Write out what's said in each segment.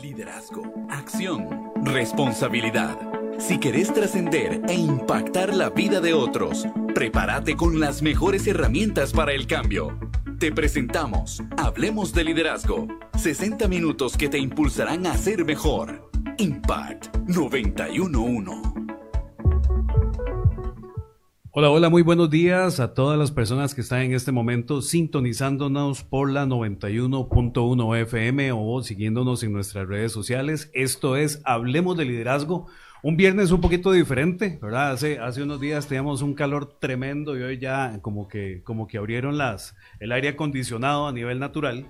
Liderazgo, acción, responsabilidad. Si querés trascender e impactar la vida de otros, prepárate con las mejores herramientas para el cambio. Te presentamos Hablemos de Liderazgo. 60 minutos que te impulsarán a ser mejor. Impact 911. Hola, hola, muy buenos días a todas las personas que están en este momento sintonizándonos por la 91.1 FM o siguiéndonos en nuestras redes sociales. Esto es Hablemos de Liderazgo. Un viernes un poquito diferente, ¿verdad? Hace, hace unos días teníamos un calor tremendo y hoy ya como que, como que abrieron las, el aire acondicionado a nivel natural.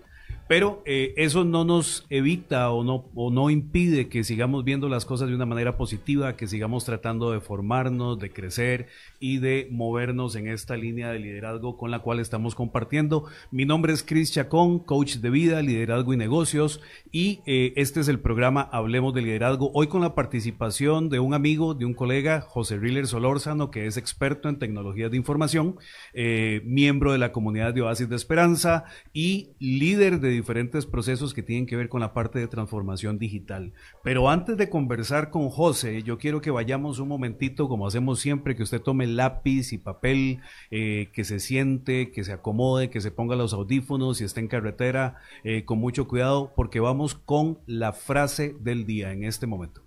Pero eh, eso no nos evita o no, o no impide que sigamos viendo las cosas de una manera positiva, que sigamos tratando de formarnos, de crecer y de movernos en esta línea de liderazgo con la cual estamos compartiendo. Mi nombre es Chris Chacón, coach de vida, liderazgo y negocios, y eh, este es el programa Hablemos de Liderazgo. Hoy con la participación de un amigo, de un colega, José Riller Solórzano, que es experto en tecnologías de información, eh, miembro de la comunidad de Oasis de Esperanza y líder de diferentes procesos que tienen que ver con la parte de transformación digital. Pero antes de conversar con José, yo quiero que vayamos un momentito, como hacemos siempre, que usted tome lápiz y papel, eh, que se siente, que se acomode, que se ponga los audífonos y esté en carretera eh, con mucho cuidado, porque vamos con la frase del día en este momento.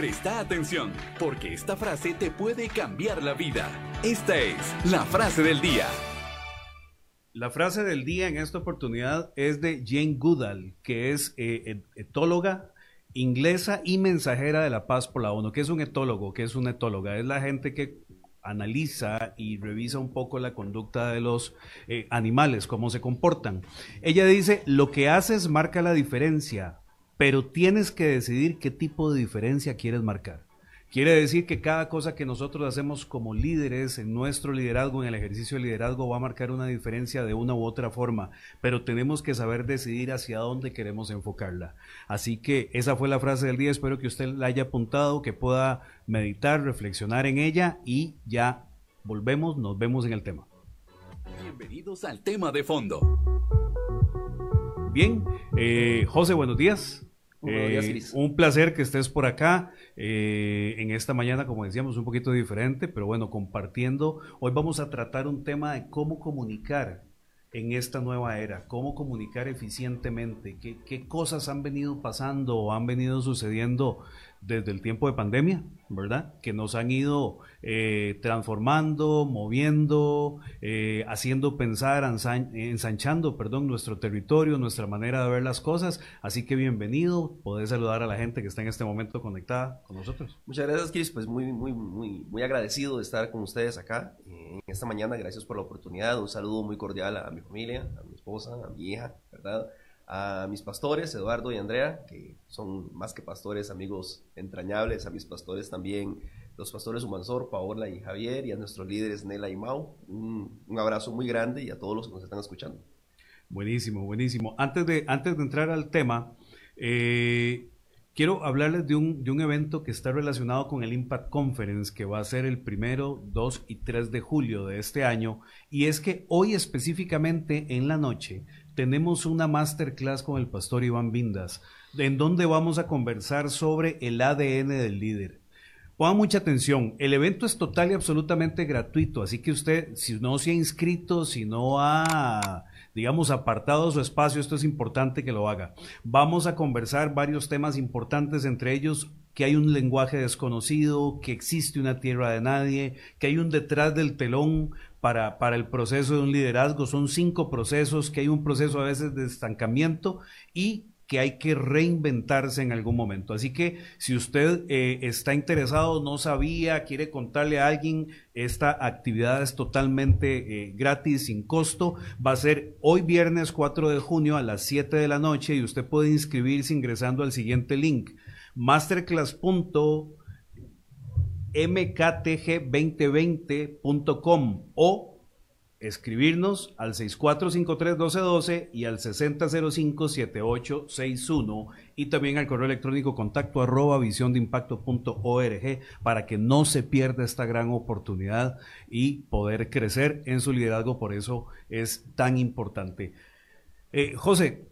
Presta atención, porque esta frase te puede cambiar la vida. Esta es la frase del día. La frase del día en esta oportunidad es de Jane Goodall, que es eh, etóloga inglesa y mensajera de la paz por la ONU. ¿Qué es un etólogo? ¿Qué es una etóloga? Es la gente que analiza y revisa un poco la conducta de los eh, animales, cómo se comportan. Ella dice, lo que haces marca la diferencia, pero tienes que decidir qué tipo de diferencia quieres marcar. Quiere decir que cada cosa que nosotros hacemos como líderes en nuestro liderazgo, en el ejercicio de liderazgo, va a marcar una diferencia de una u otra forma, pero tenemos que saber decidir hacia dónde queremos enfocarla. Así que esa fue la frase del día, espero que usted la haya apuntado, que pueda meditar, reflexionar en ella y ya volvemos, nos vemos en el tema. Bienvenidos al tema de fondo. Bien, eh, José, buenos días. Eh, un placer que estés por acá eh, en esta mañana, como decíamos, un poquito diferente, pero bueno, compartiendo. Hoy vamos a tratar un tema de cómo comunicar en esta nueva era, cómo comunicar eficientemente, qué, qué cosas han venido pasando o han venido sucediendo desde el tiempo de pandemia, ¿verdad? Que nos han ido eh, transformando, moviendo, eh, haciendo pensar, ensanchando, perdón, nuestro territorio, nuestra manera de ver las cosas. Así que bienvenido, podés saludar a la gente que está en este momento conectada con nosotros. Muchas gracias, Chris, pues muy, muy, muy, muy agradecido de estar con ustedes acá eh, en esta mañana. Gracias por la oportunidad. Un saludo muy cordial a mi familia, a mi esposa, a mi hija, ¿verdad? A mis pastores, Eduardo y Andrea, que son más que pastores, amigos entrañables, a mis pastores también, los pastores Humansor, Paola y Javier, y a nuestros líderes Nela y Mau. Un, abrazo muy grande y a todos los que nos están escuchando. Buenísimo, buenísimo. Antes de, antes de entrar al tema, eh, quiero hablarles de un, de un evento que está relacionado con el Impact Conference, que va a ser el primero, 2 y 3 de julio de este año, y es que hoy específicamente en la noche tenemos una masterclass con el pastor Iván Vindas, en donde vamos a conversar sobre el ADN del líder. Pongan mucha atención, el evento es total y absolutamente gratuito, así que usted, si no se ha inscrito, si no ha, digamos, apartado su espacio, esto es importante que lo haga. Vamos a conversar varios temas importantes, entre ellos que hay un lenguaje desconocido, que existe una tierra de nadie, que hay un detrás del telón para, para, el proceso de un liderazgo. Son cinco procesos, que hay un proceso a veces de estancamiento y que hay que reinventarse en algún momento. Así que si usted eh, está interesado, no sabía, quiere contarle a alguien, esta actividad es totalmente eh, gratis, sin costo. Va a ser hoy viernes 4 de junio a las 7 de la noche y usted puede inscribirse ingresando al siguiente link, masterclass.com mktg2020.com o escribirnos al 6453-1212 y al 6005-7861 y también al correo electrónico contacto arroba visiondeimpacto.org para que no se pierda esta gran oportunidad y poder crecer en su liderazgo. Por eso es tan importante. Eh, José,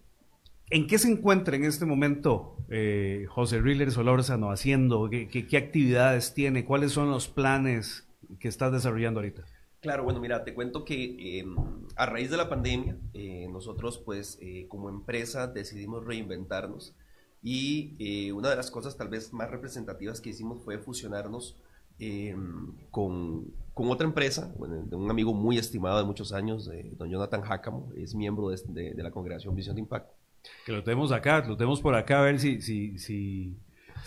¿en qué se encuentra en este momento eh, José Riller Solórzano haciendo? ¿Qué, ¿Qué, actividades tiene? ¿Cuáles son los planes que estás desarrollando ahorita? Claro, bueno, mira, te cuento que em, a raíz de la pandemia, eh, nosotros pues como empresa decidimos reinventarnos y una de las cosas tal vez más representativas que hicimos fue fusionarnos em, con, con, otra empresa, de un amigo muy estimado de muchos años, don Jonathan Hácamo, es miembro de, de la congregación Visión de Impacto. Que lo tenemos acá, lo tenemos por acá, a ver si, si, si,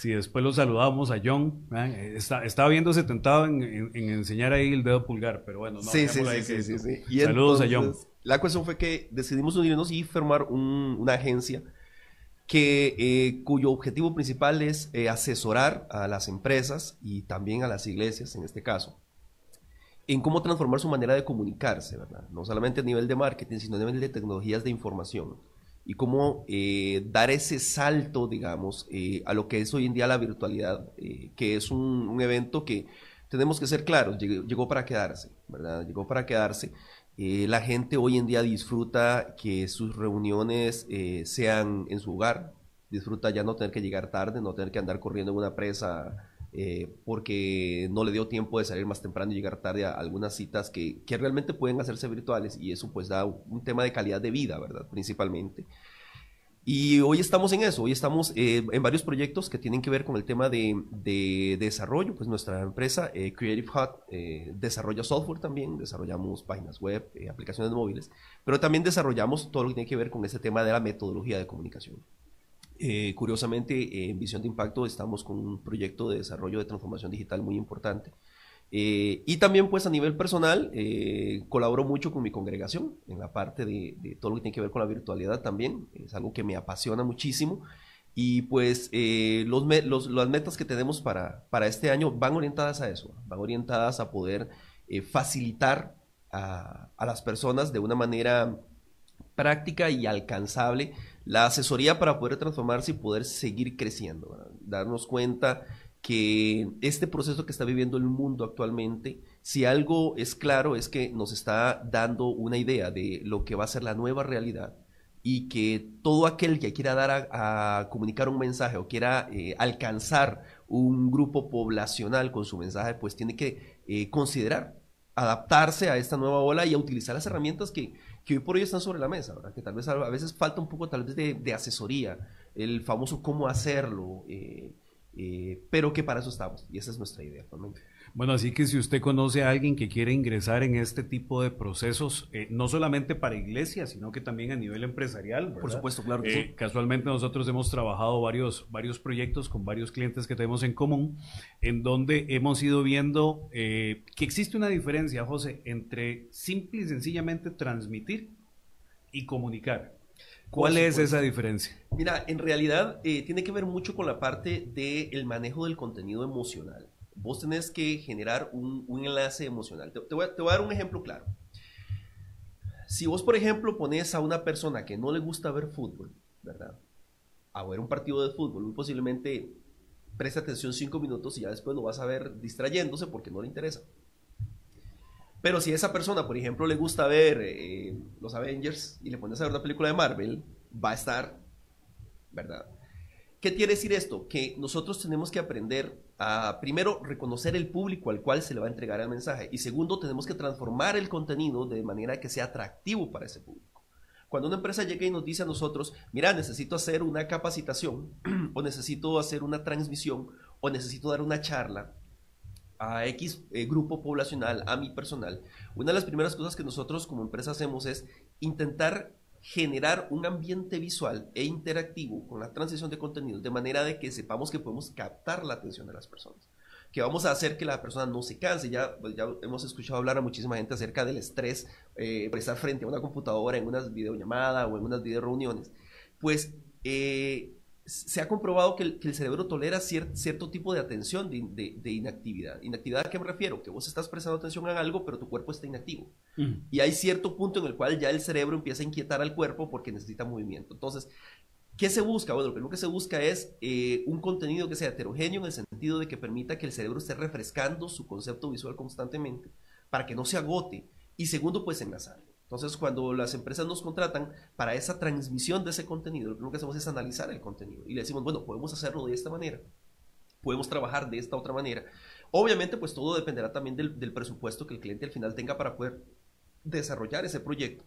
si después lo saludamos a John. Está, estaba viéndose tentado en, en, enseñar ahí el dedo pulgar, pero bueno, no, sí, sí, sí, sí, sí, Saludos a John. La cuestión fue que decidimos unirnos y formar un, una agencia que, eh, cuyo objetivo principal es eh, asesorar a las empresas y también a las iglesias, en este caso, en cómo transformar su manera de comunicarse, ¿verdad? No solamente a nivel de marketing, sino a nivel de tecnologías de información y cómo eh, dar ese salto, digamos, eh, a lo que es hoy en día la virtualidad, eh, que es un, evento que tenemos que ser claros, llegó, para quedarse, ¿verdad? Llegó para quedarse. la gente hoy en día disfruta que sus reuniones sean en su hogar, disfruta ya no tener que llegar tarde, no tener que andar corriendo en una presa porque no le dio tiempo de salir más temprano y llegar tarde a algunas citas que, que, realmente pueden hacerse virtuales y eso pues da un tema de calidad de vida, ¿verdad? Principalmente. Y hoy estamos en eso, hoy estamos eh, en varios proyectos que tienen que ver con el tema de, de desarrollo, pues nuestra empresa eh, Creative Hut eh, desarrolla software también, desarrollamos páginas web, aplicaciones móviles, pero también desarrollamos todo lo que tiene que ver con ese tema de la metodología de comunicación. Eh, curiosamente, en Visión de Impacto estamos con un proyecto de desarrollo de transformación digital muy importante. Eh, y también, pues, a nivel personal, eh, colaboro mucho con mi congregación en la parte de, todo lo que tiene que ver con la virtualidad también. Es algo que me apasiona muchísimo. Y pues los, las metas que tenemos para, para este año van orientadas a eso, van orientadas a poder facilitar a, a las personas de una manera práctica y alcanzable la asesoría para poder transformarse y poder seguir creciendo, darnos cuenta que este proceso que está viviendo el mundo actualmente, si algo es claro es que nos está dando una idea de lo que va a ser la nueva realidad y que todo aquel que quiera dar a, comunicar un mensaje o quiera eh, alcanzar un grupo poblacional con su mensaje, pues tiene que eh, considerar adaptarse a esta nueva ola y a utilizar las herramientas que, que hoy por hoy están sobre la mesa. Que tal vez a veces falta un poco tal vez de, asesoría, el famoso cómo hacerlo, eh, eh, pero que para eso estamos y esa es nuestra idea actualmente. Bueno, así que si usted conoce a alguien que quiere ingresar en este tipo de procesos, eh, no solamente para iglesias, sino que también a nivel empresarial. Por supuesto, claro que sí. Casualmente nosotros hemos trabajado varios, varios proyectos con varios clientes que tenemos en común, en donde hemos ido viendo que existe una diferencia, José, entre simple y sencillamente transmitir y comunicar. ¿Cuál es esa diferencia? Mira, en realidad eh, tiene que ver mucho con la parte del manejo del contenido emocional. Vos tenés que generar un, enlace emocional. Te, voy a, te, voy a, dar un ejemplo claro. Si vos, por ejemplo, pones a una persona que no le gusta ver fútbol, ¿verdad? A ver un partido de fútbol, muy posiblemente preste atención cinco minutos y ya después lo vas a ver distrayéndose porque no le interesa. Pero si a esa persona, por ejemplo, le gusta ver eh, los Avengers y le pones a ver una película de Marvel, va a estar, ¿verdad? ¿Qué quiere decir esto? Que nosotros tenemos que aprender a, primero, reconocer el público al cual se le va a entregar el mensaje. Y segundo, tenemos que transformar el contenido de manera que sea atractivo para ese público. Cuando una empresa llega y nos dice a nosotros, mira, necesito hacer una capacitación, o necesito hacer una transmisión, o necesito dar una charla, a X eh, grupo poblacional, a mi personal, una de las primeras cosas que nosotros como empresa hacemos es intentar generar un ambiente visual e interactivo con la transición de contenidos, de manera de que sepamos que podemos captar la atención de las personas, que vamos a hacer que la persona no se canse. Ya, pues, ya hemos escuchado hablar a muchísima gente acerca del estrés eh, por estar frente a una computadora en unas videollamadas o en unas video reuniones. Pues eh, se ha comprobado que el, cerebro tolera cierto tipo de atención de, inactividad. ¿Inactividad a qué me refiero? Que vos estás prestando atención a algo, pero tu cuerpo está inactivo. Y hay cierto punto en el cual ya el cerebro empieza a inquietar al cuerpo porque necesita movimiento. Entonces, ¿qué se busca? Bueno, lo que se busca es eh, un contenido que sea heterogéneo en el sentido de que permita que el cerebro esté refrescando su concepto visual constantemente para que no se agote. Y segundo, pues enlazar. Entonces, cuando las empresas nos contratan para esa transmisión de ese contenido, lo que hacemos es analizar el contenido y le decimos, bueno, podemos hacerlo de esta manera, podemos trabajar de esta otra manera. Obviamente, pues todo dependerá también del, del presupuesto que el cliente al final tenga para poder desarrollar ese proyecto.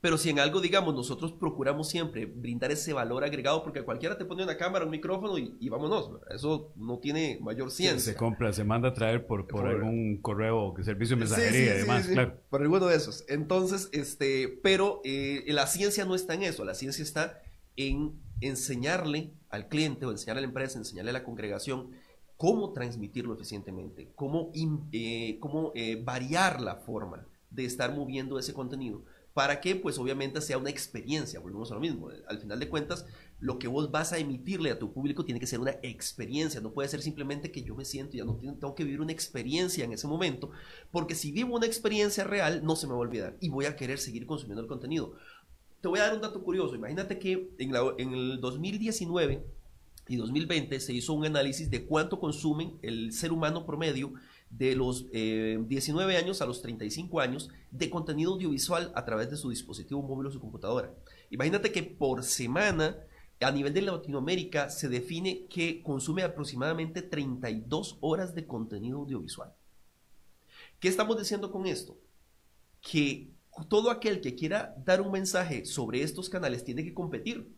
Pero si en algo, digamos, nosotros procuramos siempre brindar ese valor agregado, porque cualquiera te pone una cámara, un micrófono y, vámonos. Eso no tiene mayor ciencia. Se compra, se manda a traer por, por, algún correo, servicio de mensajería y demás, claro. Por alguno de esos. Entonces, este, pero eh, la ciencia no está en eso. La ciencia está en enseñarle al cliente o enseñarle a la empresa, enseñarle a la congregación cómo transmitirlo eficientemente, cómo, eh, cómo eh, variar la forma de estar moviendo ese contenido para que pues obviamente sea una experiencia, volvemos a lo mismo, al final de cuentas lo que vos vas a emitirle a tu público tiene que ser una experiencia, no puede ser simplemente que yo me siento, ya no tengo que vivir una experiencia en ese momento, porque si vivo una experiencia real no se me va a olvidar y voy a querer seguir consumiendo el contenido. Te voy a dar un dato curioso, imagínate que en, en el 2019 y 2020 se hizo un análisis de cuánto consumen el ser humano promedio de los 19 eh, años a los 35 años de contenido audiovisual a través de su dispositivo móvil o su computadora. Imagínate que por semana, a nivel de Latinoamérica, se define que consume aproximadamente 32 horas de contenido audiovisual. ¿Qué estamos diciendo con esto? Que todo aquel que quiera dar un mensaje sobre estos canales tiene que competir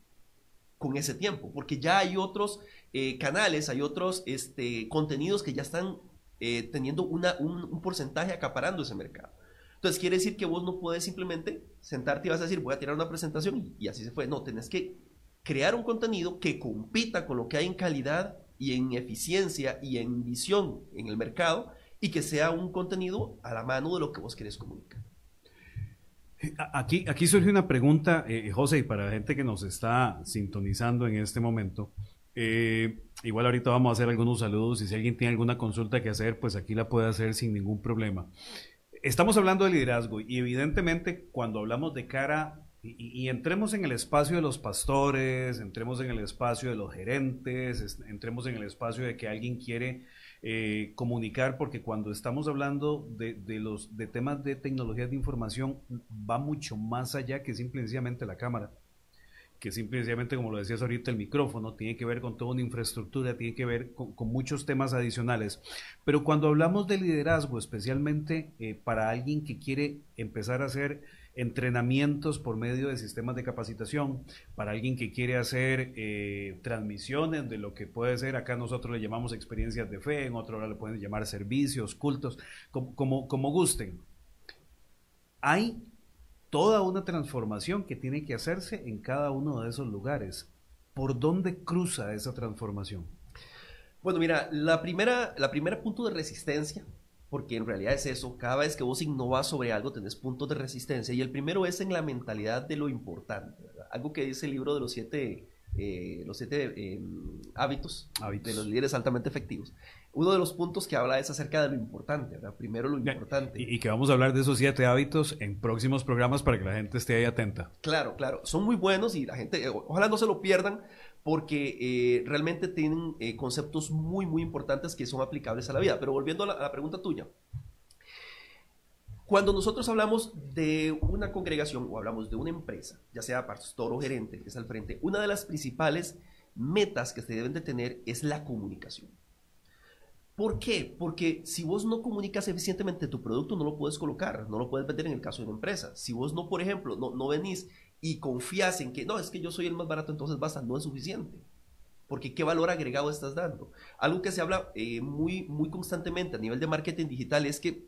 con ese tiempo, porque ya hay otros eh, canales, hay otros este, contenidos que ya están eh, teniendo un, porcentaje acaparando ese mercado. Entonces quiere decir que vos no puedes simplemente sentarte y vas a decir voy a tirar una presentación y, así se fue. No, tenés que crear un contenido que compita con lo que hay en calidad y en eficiencia y en visión en el mercado y que sea un contenido a la mano de lo que vos querés comunicar. Aquí, aquí surge una pregunta, eh, José, y para la gente que nos está sintonizando en este momento. Eh, igual ahorita vamos a hacer algunos saludos y si alguien tiene alguna consulta que hacer, pues aquí la puede hacer sin ningún problema. Estamos hablando de liderazgo y evidentemente cuando hablamos de cara y, entremos en el espacio de los pastores, entremos en el espacio de los gerentes, entremos en el espacio de que alguien quiere eh, comunicar, porque cuando estamos hablando de, de, los de temas de tecnologías de información va mucho más allá que simplemente la cámara que simplemente, como lo decías ahorita, el micrófono tiene que ver con toda una infraestructura, tiene que ver con, muchos temas adicionales. Pero cuando hablamos de liderazgo, especialmente eh, para alguien que quiere empezar a hacer entrenamientos por medio de sistemas de capacitación, para alguien que quiere hacer eh, transmisiones de lo que puede ser, acá nosotros le llamamos experiencias de fe, en otro lado le pueden llamar servicios, cultos, como, como, como gusten. Hay toda una transformación que tiene que hacerse en cada uno de esos lugares. ¿Por dónde cruza esa transformación? Bueno, mira, la primera, la primera punto de resistencia, porque en realidad es eso, cada vez que vos innovas sobre algo tenés puntos de resistencia, y el primero es en la mentalidad de lo importante, algo que dice el libro de los siete, eh, los siete eh, hábitos, hábitos, de los líderes altamente efectivos uno de los puntos que habla es acerca de lo importante, ¿verdad? Primero lo importante. Y, que vamos a hablar de esos siete hábitos en próximos programas para que la gente esté ahí atenta. Claro, claro. Son muy buenos y la gente, eh, ojalá no se lo pierdan porque eh, realmente tienen eh, conceptos muy, muy importantes que son aplicables a la vida. Pero volviendo a la, a la pregunta tuya. Cuando nosotros hablamos de una congregación o hablamos de una empresa, ya sea pastor o gerente que es al frente, una de las principales metas que se deben de tener es la comunicación. ¿Por qué? Porque si vos no comunicas eficientemente tu producto, no lo puedes colocar, no lo puedes vender en el caso de una empresa. Si vos no, por ejemplo, no, no venís y confías en que no, es que yo soy el más barato, entonces basta, no es suficiente. Porque qué valor agregado estás dando. Algo que se habla eh, muy, muy constantemente a nivel de marketing digital es que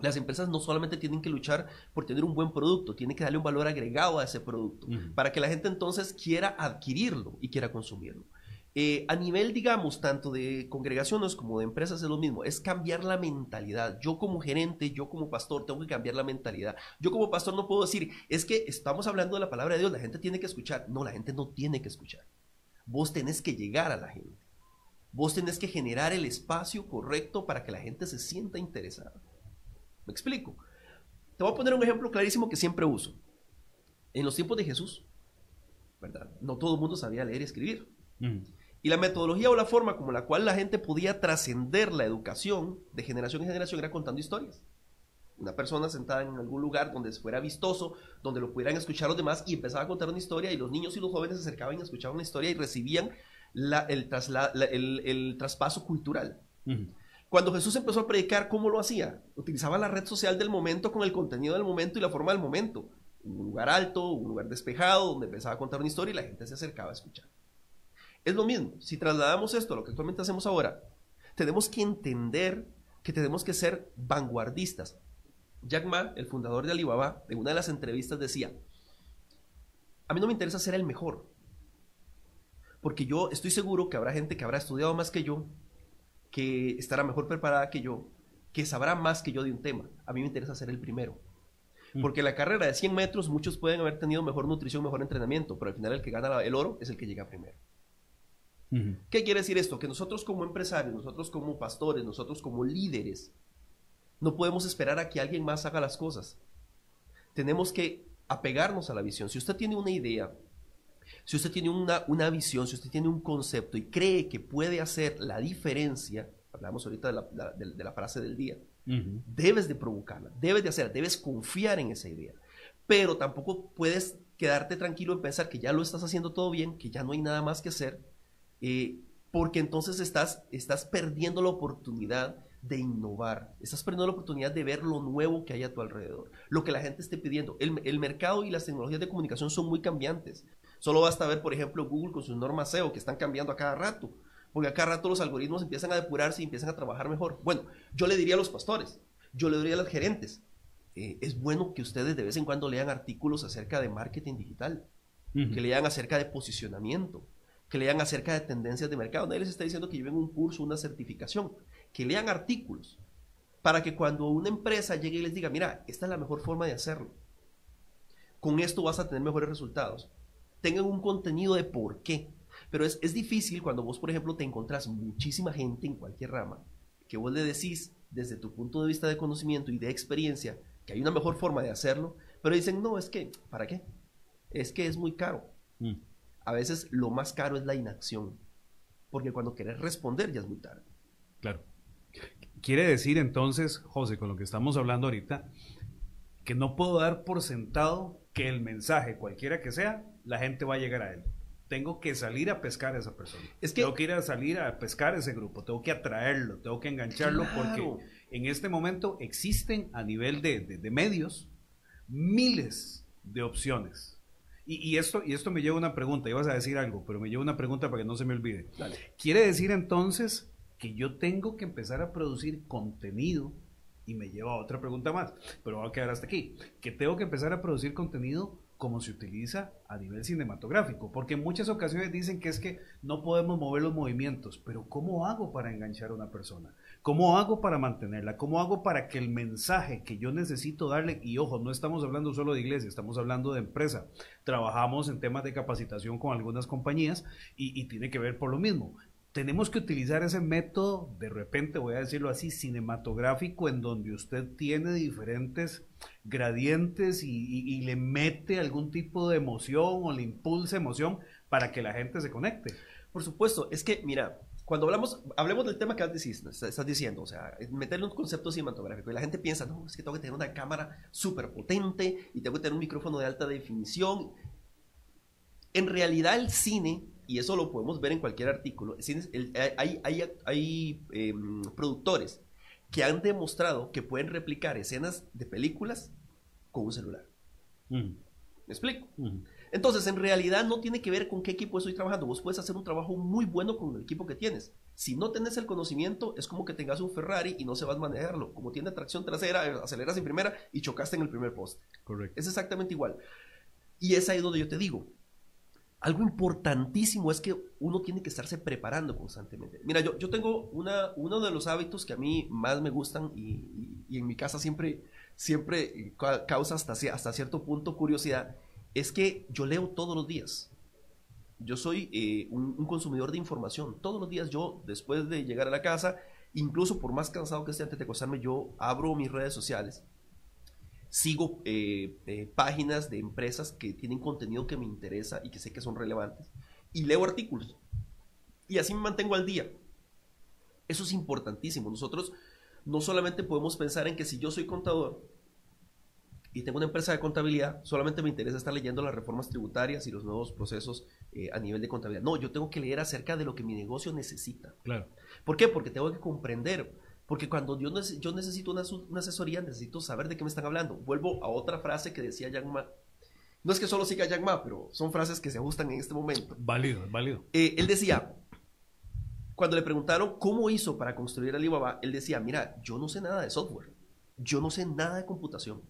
las empresas no solamente tienen que luchar por tener un buen producto, tienen que darle un valor agregado a ese producto para que la gente entonces quiera adquirirlo y quiera consumirlo. Eh, a nivel, digamos, tanto de congregaciones como de empresas es lo mismo, es cambiar la mentalidad. Yo como gerente, yo como pastor, tengo que cambiar la mentalidad. Yo como pastor no puedo decir, es que estamos hablando de la palabra de Dios, la gente tiene que escuchar. No, la gente no tiene que escuchar. Vos tenés que llegar a la gente. Vos tenés que generar el espacio correcto para que la gente se sienta interesada. ¿Me explico? Te voy a poner un ejemplo clarísimo que siempre uso. En los tiempos de Jesús, ¿verdad? No todo el mundo sabía leer y escribir. Mm. Y la metodología o la forma como la cual la gente podía trascender la educación de generación en generación era contando historias. una persona sentada en algún lugar donde fuera vistoso, donde lo pudieran escuchar los demás y empezaba a contar una historia y los niños y los jóvenes se acercaban y escuchaban una historia y recibían el, el, traspaso cultural. Cuando Jesús empezó a predicar, ¿cómo lo hacía? Utilizaba la red social del momento con el contenido del momento y la forma del momento. Un lugar alto, un lugar despejado, donde empezaba a contar una historia y la gente se acercaba a escuchar. Es lo mismo, si trasladamos esto a lo que actualmente hacemos ahora, tenemos que entender que tenemos que ser vanguardistas. Jack Ma, el fundador de Alibaba, en una de las entrevistas decía, a mí no me interesa ser el mejor, porque yo estoy seguro que habrá gente que habrá estudiado más que yo, que estará mejor preparada que yo, que sabrá más que yo de un tema. A mí me interesa ser el primero. Mm. Porque la carrera de 100 metros muchos pueden haber tenido mejor nutrición, mejor entrenamiento, pero al final el que gana el oro es el que llega primero. ¿Qué quiere decir esto? Que nosotros como empresarios, nosotros como pastores, nosotros como líderes, no podemos esperar a que alguien más haga las cosas. Tenemos que apegarnos a la visión. Si usted tiene una idea, si usted tiene una, una visión, si usted tiene un concepto y cree que puede hacer la diferencia, hablamos ahorita de la, de, la frase del día, debes de provocarla, debes de hacerla, debes confiar en esa idea. Pero tampoco puedes quedarte tranquilo en pensar que ya lo estás haciendo todo bien, que ya no hay nada más que hacer eh, porque entonces estás, estás perdiendo la oportunidad de innovar, estás perdiendo la oportunidad de ver lo nuevo que hay a tu alrededor, lo que la gente esté pidiendo. El, el, mercado y las tecnologías de comunicación son muy cambiantes. Solo basta ver, por ejemplo, Google con sus normas SEO que están cambiando a cada rato, porque a cada rato los algoritmos empiezan a depurarse y empiezan a trabajar mejor. Bueno, yo le diría a los pastores, yo le diría a los gerentes, eh, es bueno que ustedes de vez en cuando lean artículos acerca de marketing digital, que lean acerca de posicionamiento, que lean acerca de tendencias de mercado. Nadie les está diciendo que lleven un curso, una certificación, que lean artículos para que cuando una empresa llegue y les diga, mira, esta es la mejor forma de hacerlo, con esto vas a tener mejores resultados, tengan un contenido de por qué. Pero es, es difícil cuando vos, por ejemplo, te encontrás muchísima gente en cualquier rama, que vos le decís desde tu punto de vista de conocimiento y de experiencia que hay una mejor forma de hacerlo, pero dicen, no, es que, ¿para qué? Es que es muy caro. Mm a veces lo más caro es la inacción, porque cuando querés responder ya es muy tarde. Claro. Quiere decir entonces, José, con lo que estamos hablando ahorita, que no puedo dar por sentado que el mensaje, cualquiera que sea, la gente va a llegar a él. Tengo que salir a pescar a esa persona. Es que, tengo que ir a salir a pescar a ese grupo, tengo que atraerlo, tengo que engancharlo, porque en este momento existen a nivel de, de medios miles de opciones y, esto, y esto me lleva a una pregunta, ibas a decir algo, pero me lleva una pregunta para que no se me olvide. ¿Quiere decir entonces que yo tengo que empezar a producir contenido? Y me lleva a otra pregunta más, pero voy a quedar hasta aquí. Que tengo que empezar a producir contenido como se utiliza a nivel cinematográfico, porque en muchas ocasiones dicen que es que no podemos mover los movimientos, pero ¿cómo hago para enganchar a una persona? ¿Cómo hago para mantenerla? ¿Cómo hago para que el mensaje que yo necesito darle, y ojo, no estamos hablando solo de iglesia, estamos hablando de empresa, trabajamos en temas de capacitación con algunas compañías y, tiene que ver por lo mismo. Tenemos que utilizar ese método, de repente voy a decirlo así, cinematográfico, en donde usted tiene diferentes gradientes y, y le mete algún tipo de emoción o le impulsa emoción para que la gente se conecte. Por supuesto, es que, mira, cuando hablamos, hablemos del tema que estás diciendo, o sea, meterle un concepto cinematográfico y la gente piensa, no, es que tengo que tener una cámara súper potente y tengo que tener un micrófono de alta definición. En realidad el cine, y eso lo podemos ver en cualquier artículo, hay, hay, hay em, productores que han demostrado que pueden replicar escenas de películas con un celular. ¿Me explico? Entonces, en realidad no tiene que ver con qué equipo estoy trabajando. Vos puedes hacer un trabajo muy bueno con el equipo que tienes. Si no tenés el conocimiento, es como que tengas un Ferrari y no se vas a manejarlo. Como tiene tracción trasera, aceleras en primera y chocaste en el primer poste. Correcto. Es exactamente igual. Y es ahí donde yo te digo, algo importantísimo es que uno tiene que estarse preparando constantemente. Mira, yo, yo tengo una, uno de los hábitos que a mí más me gustan y, en mi casa siempre, siempre causa hasta, hasta cierto punto curiosidad es que yo leo todos los días. Yo soy eh, un, consumidor de información. Todos los días yo, después de llegar a la casa, incluso por más cansado que esté antes de acostarme, yo abro mis redes sociales, sigo eh, eh, páginas de empresas que tienen contenido que me interesa y que sé que son relevantes, y leo artículos. Y así me mantengo al día. Eso es importantísimo. Nosotros no solamente podemos pensar en que si yo soy contador y tengo una empresa de contabilidad, solamente me interesa estar leyendo las reformas tributarias y los nuevos procesos eh, a nivel de contabilidad. No, yo tengo que leer acerca de lo que mi negocio necesita. Claro. ¿Por qué? Porque tengo que comprender. Porque cuando yo, yo necesito una, una, asesoría, necesito saber de qué me están hablando. Vuelvo a otra frase que decía Jack Ma. No es que solo siga Jack Ma, pero son frases que se ajustan en este momento. Válido, válido. Eh, él decía, cuando le preguntaron cómo hizo para construir Alibaba, él decía, mira, yo no sé nada de software, yo no sé nada de computación,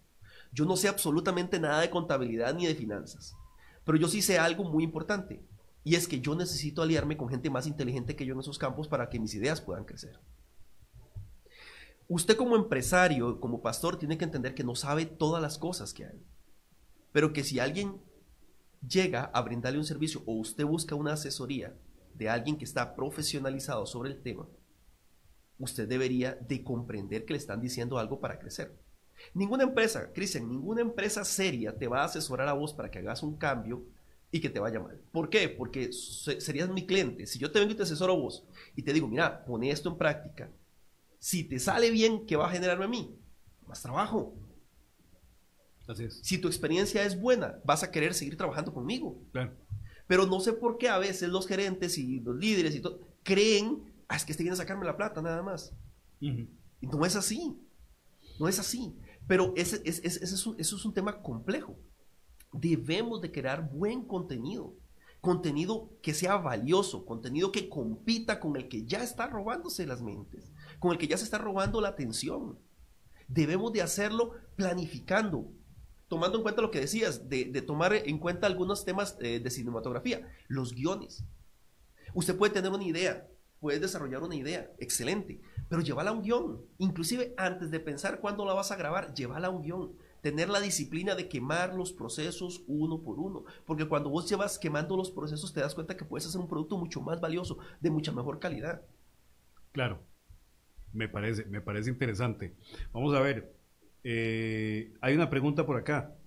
yo no sé absolutamente nada de contabilidad ni de finanzas, pero yo sí sé algo muy importante, y es que yo necesito aliarme con gente más inteligente que yo en esos campos para que mis ideas puedan crecer. Usted como empresario, como pastor, tiene que entender que no sabe todas las cosas que hay, pero que si alguien llega a brindarle un servicio o usted busca una asesoría, de alguien que está profesionalizado sobre el tema, usted debería de comprender que le están diciendo algo para crecer. Ninguna empresa, Cristian, ninguna empresa seria te va a asesorar a vos para que hagas un cambio y que te vaya mal. ¿Por qué? Porque serías mi cliente. Si yo te vengo y te asesoro a vos y te digo, mira, pone esto en práctica, si te sale bien, ¿qué va a generarme a mí? Más trabajo. Así es. Si tu experiencia es buena, vas a querer seguir trabajando conmigo. Claro. Pero no sé por qué a veces los gerentes y los líderes y todo creen, ah, es que este viene a sacarme la plata nada más. Y no es así. No es así. Pero ese, es un, eso es un tema complejo. Debemos de crear buen contenido. Contenido que sea valioso, contenido que compita con el que ya está robándose las mentes, con el que ya se está robando la atención. Debemos de hacerlo planificando, tomando en cuenta lo que decías, de, tomar en cuenta algunos temas eh, de cinematografía, los guiones. Usted puede tener una idea, puede desarrollar una idea, excelente, pero llévala a un guion. Inclusive antes de pensar cuándo la vas a grabar, llévala a un guion. Tener la disciplina de quemar los procesos uno por uno. Porque cuando vos llevas quemando los procesos, te das cuenta que puedes hacer un producto mucho más valioso, de mucha mejor calidad. Claro, me parece, me parece interesante. Vamos a ver, eh, hay una pregunta por acá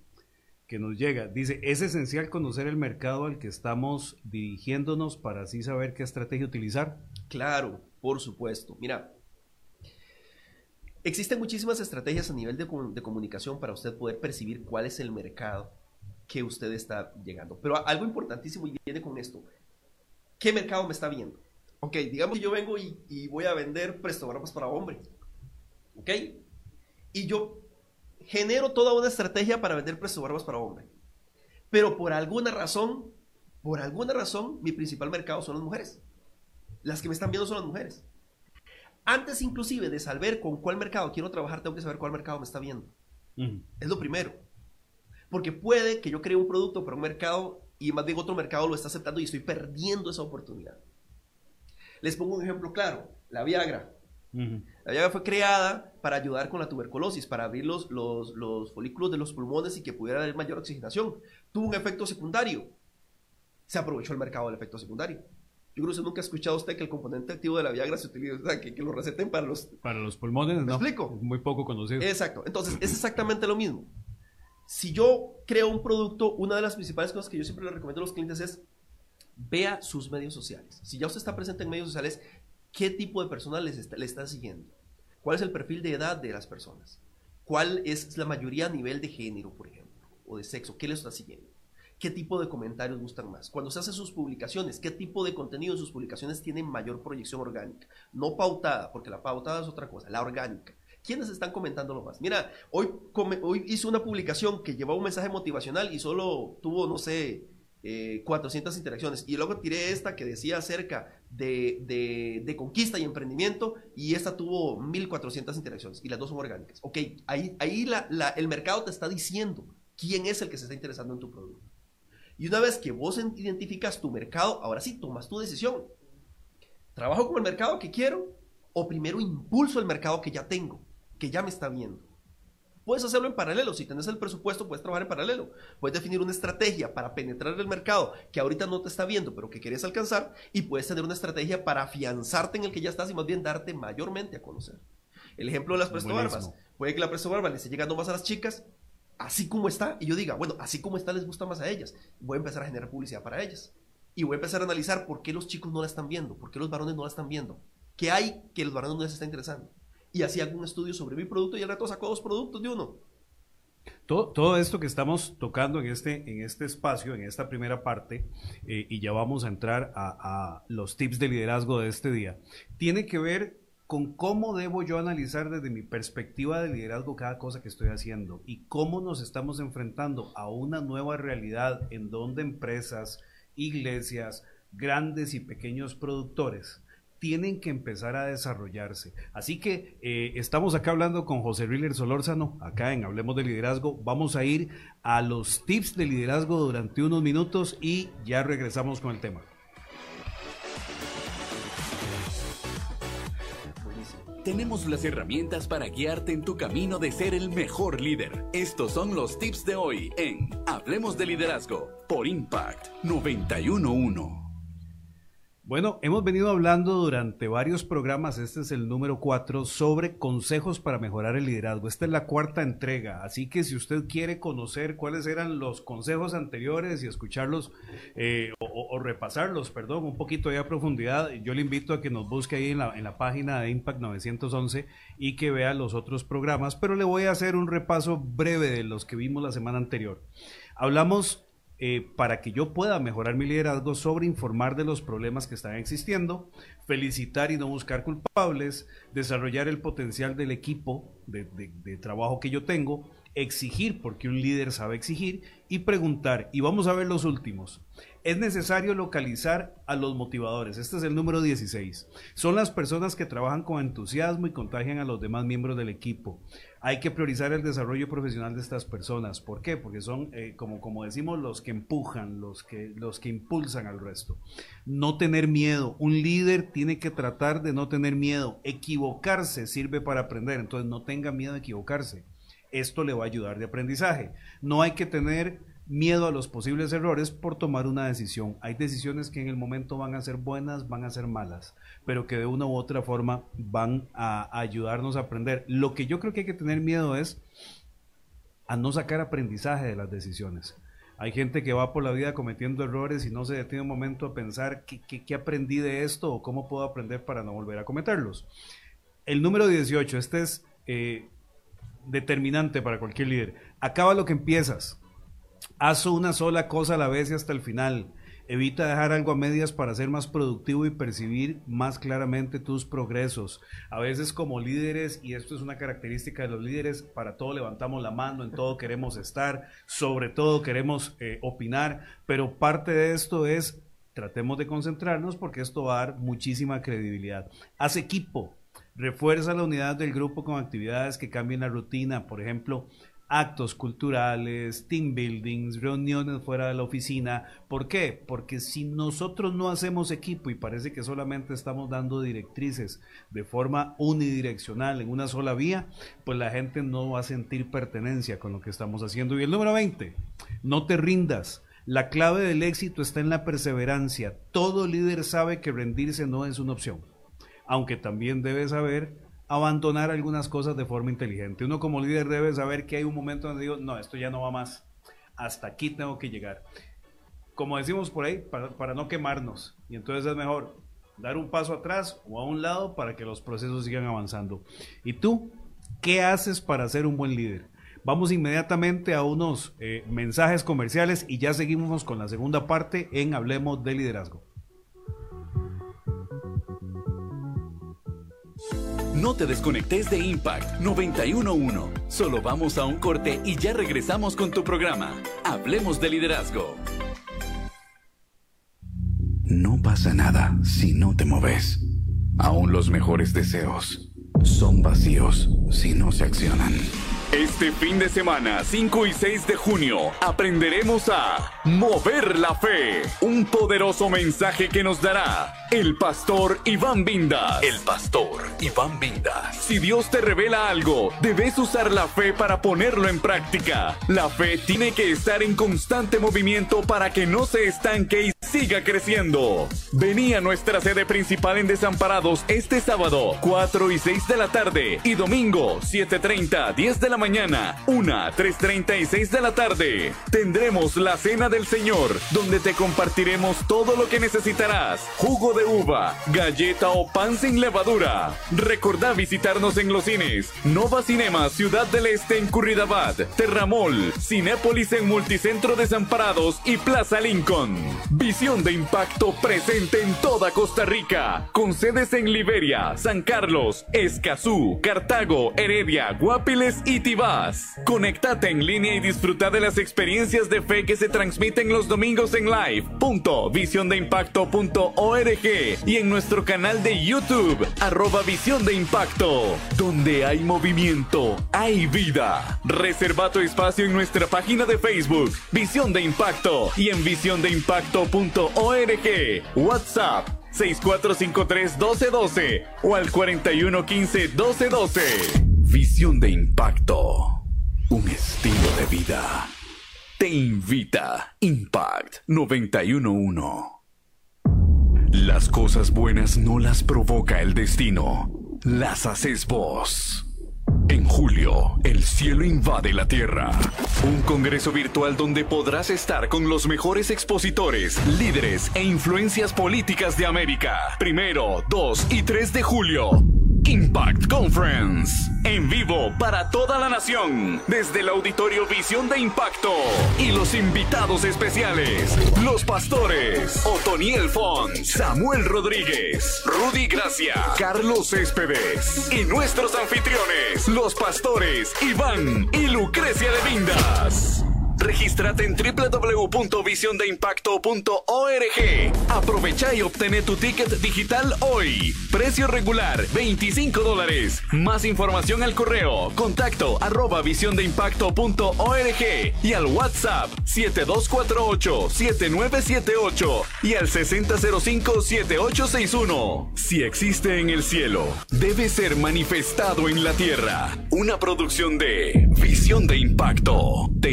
que nos llega. Dice, ¿es esencial conocer el mercado al que estamos dirigiéndonos para así saber qué estrategia utilizar? Claro, por supuesto. Mira, existen muchísimas estrategias a nivel de, comunicación para usted poder percibir cuál es el mercado que usted está llegando. Pero algo importantísimo viene con esto. ¿Qué mercado me está viendo? Ok, digamos que yo vengo y, voy a vender prestobarbas para hombre. ¿Ok? Y yo genero toda una estrategia para vender presto barbas para hombre. Pero por alguna razón, por alguna razón, mi principal mercado son las mujeres. Las que me están viendo son las mujeres. Antes inclusive de saber con cuál mercado quiero trabajar, tengo que saber cuál mercado me está viendo. Es lo primero. Porque puede que yo cree un producto para un mercado y más bien otro mercado lo está aceptando y estoy perdiendo esa oportunidad. Les pongo un ejemplo claro. La Viagra. La Viagra fue creada para ayudar con la tuberculosis, para abrir los, los, folículos de los pulmones y que pudiera haber mayor oxigenación. Tuvo un efecto secundario. Se aprovechó el mercado del efecto secundario. Yo creo que nunca ha escuchado usted que el componente activo de la Viagra se utiliza, que, que lo receten para los... Para los pulmones, ¿Me explico? muy poco conocido. Exacto. Entonces, es exactamente lo mismo. Si yo creo un producto, una de las principales cosas que yo siempre le recomiendo a los clientes es vea sus medios sociales. Si ya usted está presente en medios sociales, ¿Qué tipo de personas les está, le está siguiendo? ¿Cuál es el perfil de edad de las personas? ¿Cuál es la mayoría a nivel de género, por ejemplo? O de sexo. ¿Qué les está siguiendo? ¿Qué tipo de comentarios gustan más? Cuando se hacen sus publicaciones, ¿qué tipo de contenido en sus publicaciones tiene mayor proyección orgánica? No pautada, porque la pautada es otra cosa, la orgánica. ¿Quiénes están comentando lo más? Mira, hoy, hoy hice una publicación que llevaba un mensaje motivacional y solo tuvo, no sé, 400 eh, interacciones. Y luego tiré esta que decía acerca de, conquista y emprendimiento y esta tuvo 1400 interacciones y las dos son orgánicas. Ok, ahí, el mercado te está diciendo quién es el que se está interesando en tu producto. Y una vez que vos identificas tu mercado, ahora sí tomas tu decisión. ¿Trabajo con el mercado que quiero o primero impulso el mercado que ya tengo, que ya me está viendo? Puedes hacerlo en paralelo. Si tienes el presupuesto, puedes trabajar en paralelo. Puedes definir una estrategia para penetrar el mercado que ahorita no te está viendo, pero que quieres alcanzar. Y puedes tener una estrategia para afianzarte en el que ya estás y más bien darte mayormente a conocer. El ejemplo de las presto barbas. Puede que la presto barba le esté llegando más a las chicas, así como está, y yo diga, bueno, así como está les gusta más a ellas. Voy a empezar a generar publicidad para ellas. Y voy a empezar a analizar por qué los chicos no la están viendo, por qué los varones no la están viendo. ¿Qué hay que los varones no les está interesando? y así hago un estudio sobre mi producto y al rato saco dos productos de uno. Todo, todo, esto que estamos tocando en este, en este espacio, en esta primera parte, eh, y ya vamos a entrar a, a, los tips de liderazgo de este día, tiene que ver con cómo debo yo analizar desde mi perspectiva de liderazgo cada cosa que estoy haciendo y cómo nos estamos enfrentando a una nueva realidad en donde empresas, iglesias, grandes y pequeños productores tienen que empezar a desarrollarse. Así que eh, estamos acá hablando con José Riller Solórzano, acá en Hablemos de Liderazgo. Vamos a ir a los tips de liderazgo durante unos minutos y ya regresamos con el tema. Tenemos las herramientas para guiarte en tu camino de ser el mejor líder. Estos son los tips de hoy en Hablemos de Liderazgo por Impact 911. Bueno, hemos venido hablando durante varios programas, este es el número 4, sobre consejos para mejorar el liderazgo. Esta es la cuarta entrega, así que si usted quiere conocer cuáles eran los consejos anteriores y escucharlos eh, o, repasarlos, perdón, un poquito ya a profundidad, yo le invito a que nos busque ahí en la, en la página de Impact 911 y que vea los otros programas, pero le voy a hacer un repaso breve de los que vimos la semana anterior. Hablamos eh, para que yo pueda mejorar mi liderazgo sobre informar de los problemas que están existiendo, felicitar y no buscar culpables, desarrollar el potencial del equipo de, trabajo que yo tengo, exigir porque un líder sabe exigir y preguntar. Y vamos a ver los últimos. Es necesario localizar a los motivadores. Este es el número 16. Son las personas que trabajan con entusiasmo y contagian a los demás miembros del equipo. Hay que priorizar el desarrollo profesional de estas personas. ¿Por qué? Porque son, eh, como, como decimos, los que empujan, los que, los que impulsan al resto. No tener miedo. Un líder tiene que tratar de no tener miedo. Equivocarse sirve para aprender. Entonces no tenga miedo de equivocarse esto le va a ayudar de aprendizaje. No hay que tener miedo a los posibles errores por tomar una decisión. Hay decisiones que en el momento van a ser buenas, van a ser malas, pero que de una u otra forma van a ayudarnos a aprender. Lo que yo creo que hay que tener miedo es a no sacar aprendizaje de las decisiones. Hay gente que va por la vida cometiendo errores y no se detiene un momento a pensar qué, aprendí de esto o cómo puedo aprender para no volver a cometerlos. El número 18, este es eh, determinante para cualquier líder. Acaba lo que empiezas. Haz una sola cosa a la vez y hasta el final. Evita dejar algo a medias para ser más productivo y percibir más claramente tus progresos. A veces como líderes, y esto es una característica de los líderes, para todo levantamos la mano, en todo queremos estar, sobre todo queremos eh, opinar, pero parte de esto es tratemos de concentrarnos porque esto va a dar muchísima credibilidad. Haz equipo, Refuerza la unidad del grupo con actividades que cambien la rutina, por ejemplo, actos culturales, team buildings, reuniones fuera de la oficina. ¿Por qué? Porque si nosotros no hacemos equipo y parece que solamente estamos dando directrices de forma unidireccional en una sola vía, pues la gente no va a sentir pertenencia con lo que estamos haciendo. Y el número 20, no te rindas. La clave del éxito está en la perseverancia. Todo líder sabe que rendirse no es una opción aunque también debe saber abandonar algunas cosas de forma inteligente. Uno como líder debe saber que hay un momento donde digo, no, esto ya no va más, hasta aquí tengo que llegar. Como decimos por ahí, para, no quemarnos. Y entonces es mejor dar un paso atrás o a un lado para que los procesos sigan avanzando. ¿Y tú qué haces para ser un buen líder? Vamos inmediatamente a unos eh, mensajes comerciales y ya seguimos con la segunda parte en Hablemos de Liderazgo. No te desconectes de Impact 911. Solo vamos a un corte y ya regresamos con tu programa. Hablemos de liderazgo. No pasa nada si no te moves. Aún los mejores deseos son vacíos si no se accionan. Este fin de semana, 5 y 6 de junio, aprenderemos a mover la fe. Un poderoso mensaje que nos dará el pastor Iván Vindas. El pastor Iván Vindas. Si Dios te revela algo, debes usar la fe para ponerlo en práctica. La fe tiene que estar en constante movimiento para que no se estanque y siga creciendo. Vení a nuestra sede principal en Desamparados este sábado, 4 y 6 de la tarde, y domingo, 7.30, 10 de la mañana, 1, 3.30 y 6 de la tarde. Tendremos la Cena del Señor, donde te compartiremos todo lo que necesitarás. Jugo de uva, galleta o pan sin levadura. Recordá visitarnos en los cines. Nova Cinema, Ciudad del Este en Curridabad, Terramol, Cinépolis en Multicentro Desamparados y Plaza Lincoln. Visión de impacto presente en toda Costa Rica, con sedes en Liberia, San Carlos, Escazú, Cartago, Heredia, Guapiles y Tibás. Conectate en línea y disfruta de las experiencias de fe que se transmiten los domingos en live. Punto y en nuestro canal de YouTube, arroba Visión de Impacto. Donde hay movimiento, hay vida. Reserva tu espacio en nuestra página de Facebook, Visión de Impacto, y en visiondeimpacto.org. WhatsApp 6453-1212 o al 4115-1212. Visión de Impacto. Un estilo de vida. Te invita Impact 911. Las cosas buenas no las provoca el destino, las haces vos. En julio, el cielo invade la Tierra. Un congreso virtual donde podrás estar con los mejores expositores, líderes e influencias políticas de América. Primero, 2 y 3 de julio. Impact Conference. En vivo para toda la nación. Desde el auditorio Visión de Impacto. Y los invitados especiales. Los pastores. Otoniel Font. Samuel Rodríguez. Rudy Gracia. Carlos Céspedes. Y nuestros anfitriones. Los pastores Iván y Lucrecia de Vindas. Regístrate en www.visiondeimpacto.org. Aprovecha y obtén tu ticket digital hoy. Precio regular 25 dólares. Más información al correo contacto arroba y al WhatsApp 7248-7978 y al 6005-7861. Si existe en el cielo, debe ser manifestado en la tierra. Una producción de Visión de Impacto. Te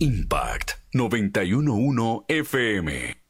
Impact 911 FM.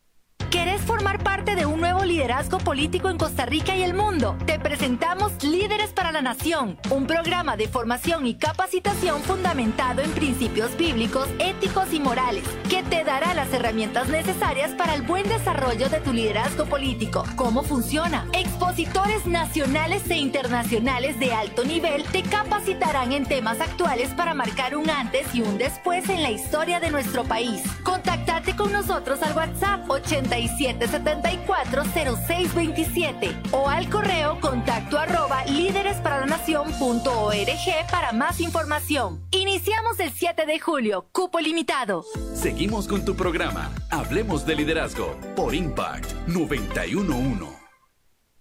¿Querés formar parte de un nuevo liderazgo político en Costa Rica y el mundo? Te presentamos Líderes para la Nación, un programa de formación y capacitación fundamentado en principios bíblicos, éticos y morales, que te dará las herramientas necesarias para el buen desarrollo de tu liderazgo político. ¿Cómo funciona? Expositores nacionales e internacionales de alto nivel te capacitarán en temas actuales para marcar un antes y un después en la historia de nuestro país. Contactate con nosotros al WhatsApp 80 67740627 o al correo contacto arroba líderesparalanación.org para más información. Iniciamos el 7 de julio, cupo limitado. Seguimos con tu programa, Hablemos de Liderazgo, por Impact 911.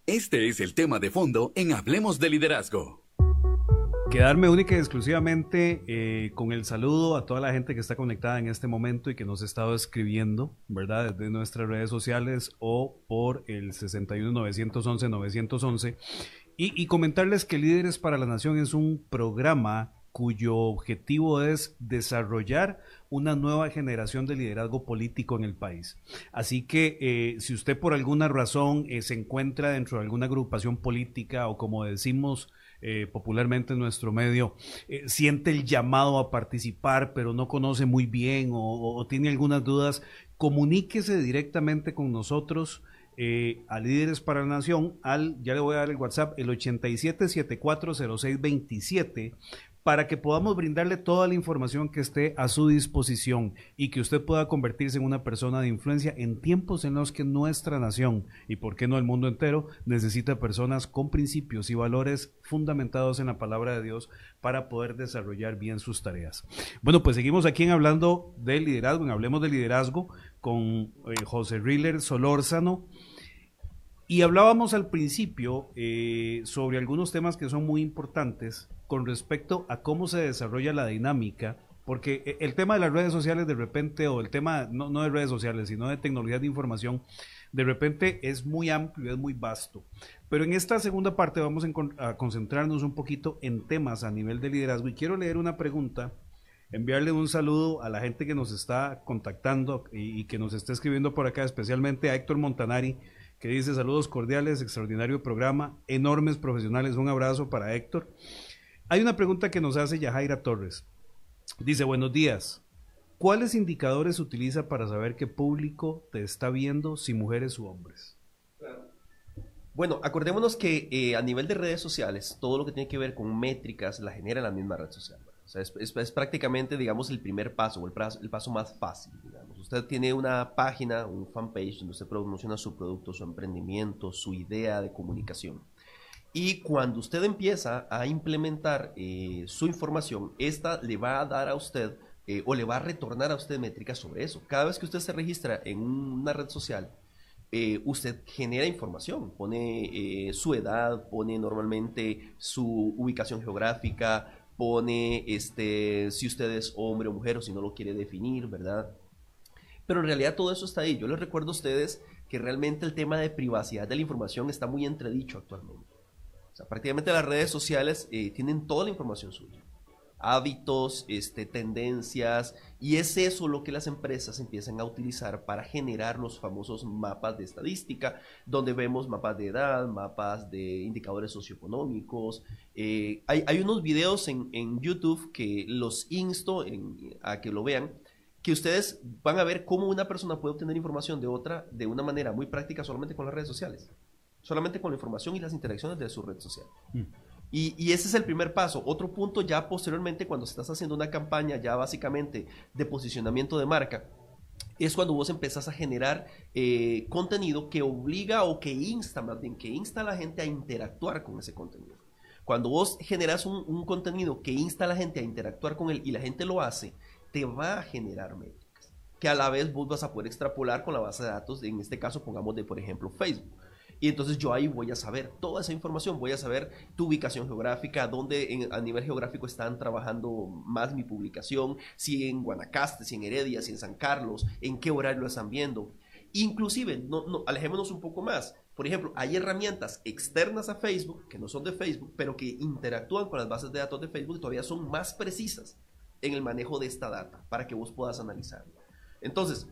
Este es el tema de fondo en Hablemos de Liderazgo. Quedarme única y exclusivamente eh, con el saludo a toda la gente que está conectada en este momento y que nos ha estado escribiendo, ¿verdad? Desde nuestras redes sociales o por el 61 911 911. Y, y comentarles que Líderes para la Nación es un programa cuyo objetivo es desarrollar una nueva generación de liderazgo político en el país. Así que eh, si usted por alguna razón eh, se encuentra dentro de alguna agrupación política o como decimos eh, popularmente en nuestro medio, eh, siente el llamado a participar, pero no conoce muy bien o, tiene algunas dudas, comuníquese directamente con nosotros. Eh, a Líderes para la Nación, al, ya le voy a dar el WhatsApp, el 87740627, para que podamos brindarle toda la información que esté a su disposición y que usted pueda convertirse en una persona de influencia en tiempos en los que nuestra nación y por qué no el mundo entero necesita personas con principios y valores fundamentados en la palabra de Dios para poder desarrollar bien sus tareas. Bueno, pues seguimos aquí en hablando de liderazgo, en Hablemos de Liderazgo con eh, José Riller Solórzano. Y hablábamos al principio eh, sobre algunos temas que son muy importantes con respecto a cómo se desarrolla la dinámica, porque e, el tema de las redes sociales de repente, o el tema no, no de redes sociales, sino de tecnología de información, de repente es muy amplio, es muy vasto. Pero en esta segunda parte vamos a concentrarnos un poquito en temas a nivel de liderazgo y quiero leer una pregunta enviarle un saludo a la gente que nos está contactando y, que nos está escribiendo por acá, especialmente a Héctor Montanari, que dice saludos cordiales, extraordinario programa, enormes profesionales, un abrazo para Héctor. Hay una pregunta que nos hace Yajaira Torres. Dice, buenos días. ¿Cuáles indicadores utiliza para saber qué público te está viendo, si mujeres u hombres? Bueno, acordémonos que eh, a nivel de redes sociales, todo lo que tiene que ver con métricas la genera la misma red social. O sea, es, prácticamente, digamos, el primer paso o el, paso más fácil. Digamos. Usted tiene una página, un fanpage donde usted promociona su producto, su emprendimiento, su idea de comunicación. Y cuando usted empieza a implementar eh, su información, esta le va a dar a usted eh, o le va a retornar a usted métricas sobre eso. Cada vez que usted se registra en una red social, eh, usted genera información, pone su edad, pone normalmente su ubicación geográfica, pone este, si usted es hombre o mujer o si no lo quiere definir, ¿verdad? Pero en realidad todo eso está ahí. Yo les recuerdo a ustedes que realmente el tema de privacidad de la información está muy entredicho actualmente. O sea, prácticamente las redes sociales eh, tienen toda la información suya hábitos, este, tendencias, y es eso lo que las empresas empiezan a utilizar para generar los famosos mapas de estadística, donde vemos mapas de edad, mapas de indicadores socioeconómicos. Eh, hay, unos videos en, YouTube que los insto a que lo vean, que ustedes van a ver cómo una persona puede obtener información de otra de una manera muy práctica solamente con las redes sociales, solamente con la información y las interacciones de su red social. Mm. Y, ese es el primer paso. Otro punto ya posteriormente, cuando estás haciendo una campaña ya básicamente de posicionamiento de marca, es cuando vos empezás a generar eh, contenido que obliga o que insta, más bien, que insta a la gente a interactuar con ese contenido. Cuando vos generas un, un contenido que insta a la gente a interactuar con él y la gente lo hace, te va a generar métricas, que a la vez vos vas a poder extrapolar con la base de datos, en este caso pongamos de, por ejemplo, Facebook. Y entonces yo ahí voy a saber toda esa información, voy a saber tu ubicación geográfica, dónde a nivel geográfico están trabajando más mi publicación, si en Guanacaste, si en Heredia, si en San Carlos, en qué horario lo están viendo. Inclusive, no, no, alejémonos un poco más. Por ejemplo, hay herramientas externas a Facebook, que no son de Facebook, pero que interactúan con las bases de datos de Facebook y todavía son más precisas en el manejo de esta data para que vos puedas analizarlo. Entonces,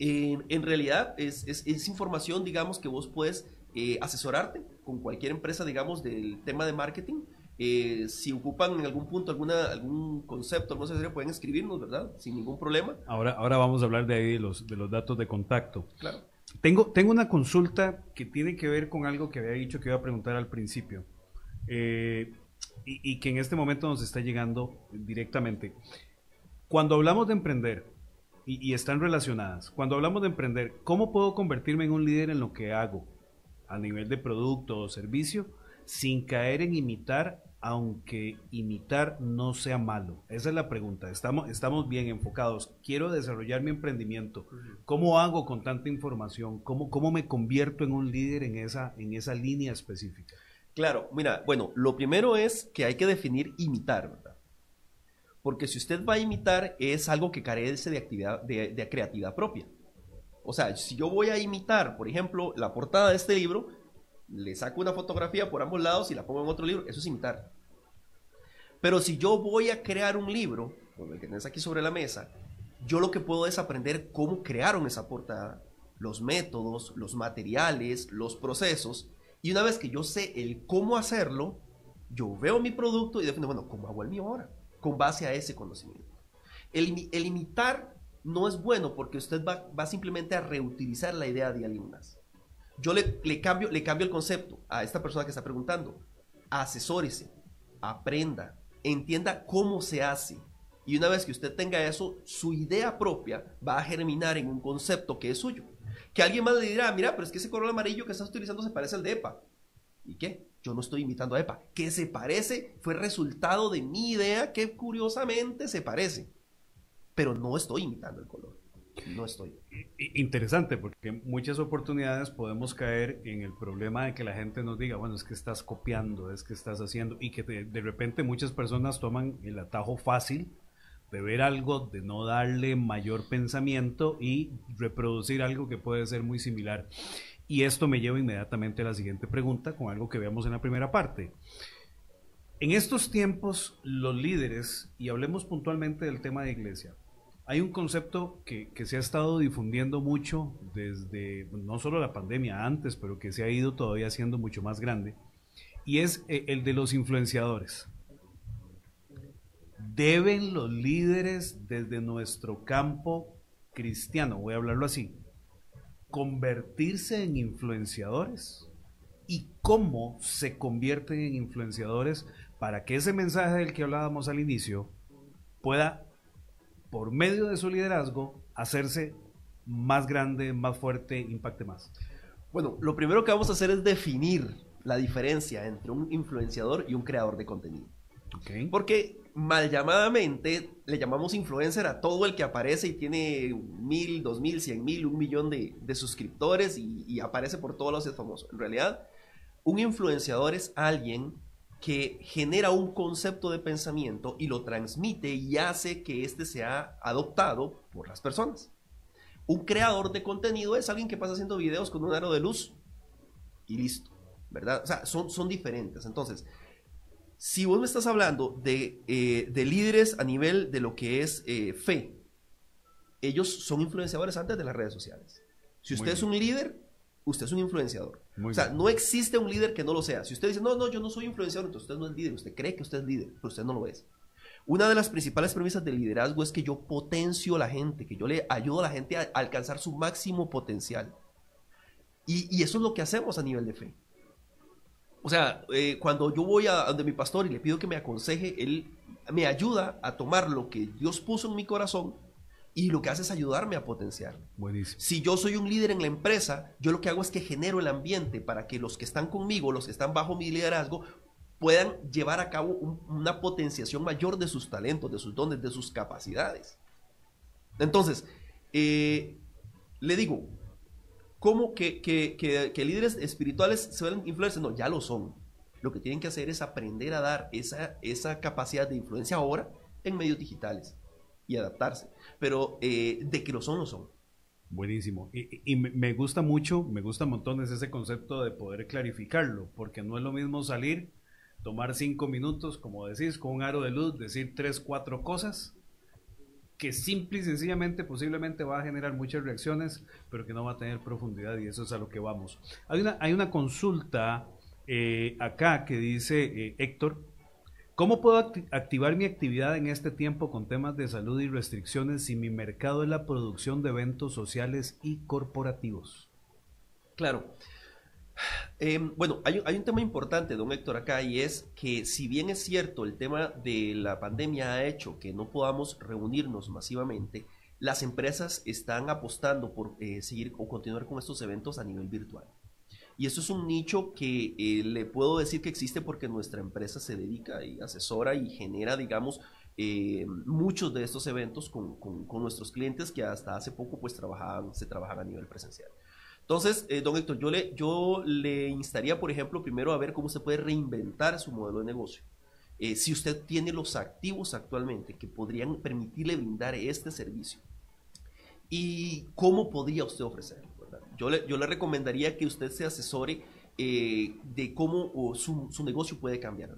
en realidad es, es, información, digamos, que vos puedes eh, asesorarte con cualquier empresa, digamos, del tema de marketing. Eh, si ocupan en algún punto alguna, algún concepto, no sé, pueden escribirnos, ¿verdad? Sin ningún problema. Ahora, ahora vamos a hablar de ahí, de los, de los datos de contacto. Claro. Tengo, tengo una consulta que tiene que ver con algo que había dicho que iba a preguntar al principio. Eh, y, y, que en este momento nos está llegando directamente. Cuando hablamos de emprender, y, están relacionadas. Cuando hablamos de emprender, ¿cómo puedo convertirme en un líder en lo que hago a nivel de producto o servicio sin caer en imitar, aunque imitar no sea malo? Esa es la pregunta. Estamos, estamos bien enfocados. Quiero desarrollar mi emprendimiento. ¿Cómo hago con tanta información? ¿Cómo, cómo me convierto en un líder en esa, en esa línea específica? Claro, mira, bueno, lo primero es que hay que definir imitar, ¿verdad? Porque si usted va a imitar, es algo que carece de, actividad, de, creatividad propia. O sea, si yo voy a imitar, por ejemplo, la portada de este libro, le saco una fotografía por ambos lados y la pongo en otro libro, eso es imitar. Pero si yo voy a crear un libro, como el que tenés aquí sobre la mesa, yo lo que puedo es aprender cómo crearon esa portada, los métodos, los materiales, los procesos. Y una vez que yo sé el cómo hacerlo, yo veo mi producto y defino, bueno, ¿cómo hago el mío ahora? Con base a ese conocimiento. El, imitar no es bueno porque usted va, simplemente a reutilizar la idea de alguien más. Yo le, le, cambio, le cambio el concepto a esta persona que está preguntando. Asesórese, aprenda, entienda cómo se hace. Y una vez que usted tenga eso, su idea propia va a germinar en un concepto que es suyo. Que alguien más le dirá, mira, pero es que ese color amarillo que estás utilizando se parece al de EPA. ¿Y qué? Yo no estoy imitando a EPA. Que se parece fue resultado de mi idea que curiosamente se parece. Pero no estoy imitando el color. No estoy. Interesante, porque muchas oportunidades podemos caer en el problema de que la gente nos diga, bueno, es que estás copiando, es que estás haciendo, y que de, de repente muchas personas toman el atajo fácil de ver algo, de no darle mayor pensamiento y reproducir algo que puede ser muy similar. Y esto me lleva inmediatamente a la siguiente pregunta con algo que veamos en la primera parte. En estos tiempos, los líderes, y hablemos puntualmente del tema de iglesia, hay un concepto que, se ha estado difundiendo mucho desde no solo la pandemia antes, pero que se ha ido todavía siendo mucho más grande, y es eh, el de los influenciadores. ¿Deben los líderes desde nuestro campo cristiano, voy a hablarlo así, convertirse en influenciadores? ¿Y cómo se convierten en influenciadores para que ese mensaje del que hablábamos al inicio pueda, por medio de su liderazgo, hacerse más grande, más fuerte, impacte más? Bueno, lo primero que vamos a hacer es definir la diferencia entre un influenciador y un creador de contenido. Porque mal llamadamente le llamamos influencer a todo el que aparece y tiene mil, dos mil, cien mil, un millón de, suscriptores y, aparece por todos lados es famoso. En realidad, un influenciador es alguien que genera un concepto de pensamiento y lo transmite y hace que éste sea adoptado por las personas. Un creador de contenido es alguien que pasa haciendo videos con un aro de luz y listo, ¿verdad? O sea, son, son diferentes. Entonces, si vos me estás hablando de, eh, líderes a nivel de lo que es eh, fe, ellos son influenciadores antes de las redes sociales. Si usted es un líder, usted es un influenciador. o sea, no existe un líder que no lo sea. Si usted dice, no, no, yo no soy influenciador, entonces usted no es líder. Usted cree que usted es líder, pero usted no lo es. Una de las principales premisas del liderazgo es que yo potencio a la gente, que yo le ayudo a la gente a alcanzar su máximo potencial. Y, y eso es lo que hacemos a nivel de fe. O sea, eh, cuando yo voy a donde mi pastor y le pido que me aconseje, él me ayuda a tomar lo que Dios puso en mi corazón y lo que hace es ayudarme a potenciarlo. Buenísimo. Si yo soy un líder en la empresa, yo lo que hago es que genero el ambiente para que los que están conmigo, los que están bajo mi liderazgo, puedan llevar a cabo una potenciación mayor de sus talentos, de sus dones, de sus capacidades. Entonces, eh, le digo, ¿Cómo que, que, líderes espirituales se ven influencers? No, ya lo son. Lo que tienen que hacer es aprender a dar esa, esa capacidad de influencia ahora en medios digitales y adaptarse. Pero eh, de que lo son, lo son. Buenísimo. Y, y, me gusta mucho, me gusta montones ese concepto de poder clarificarlo, porque no es lo mismo salir, tomar cinco minutos, como decís, con un aro de luz, decir tres, cuatro cosas, que simple y sencillamente posiblemente va a generar muchas reacciones, pero que no va a tener profundidad y eso es a lo que vamos. Hay una, hay una consulta eh, acá que dice eh, Héctor, ¿cómo puedo activar mi actividad en este tiempo con temas de salud y restricciones si mi mercado es la producción de eventos sociales y corporativos? Claro. Em, bueno, hay, un tema importante, don Héctor, acá, y es que si bien es cierto, el tema de la pandemia ha hecho que no podamos reunirnos masivamente, las empresas están apostando por eh, seguir o continuar con estos eventos a nivel virtual. Y eso es un nicho que eh, le puedo decir que existe porque nuestra empresa se dedica y asesora y genera, digamos, eh, muchos de estos eventos con, con, nuestros clientes que hasta hace poco pues trabajaban, se trabajaban a nivel presencial. Entonces, eh, don Héctor, yo le, yo le instaría, por ejemplo, primero a ver cómo se puede reinventar su modelo de negocio. Eh, si usted tiene los activos actualmente que podrían permitirle brindar este servicio y cómo podría usted ofrecerlo. Yo, le, yo le recomendaría que usted se asesore eh, de cómo su, su, negocio puede cambiar.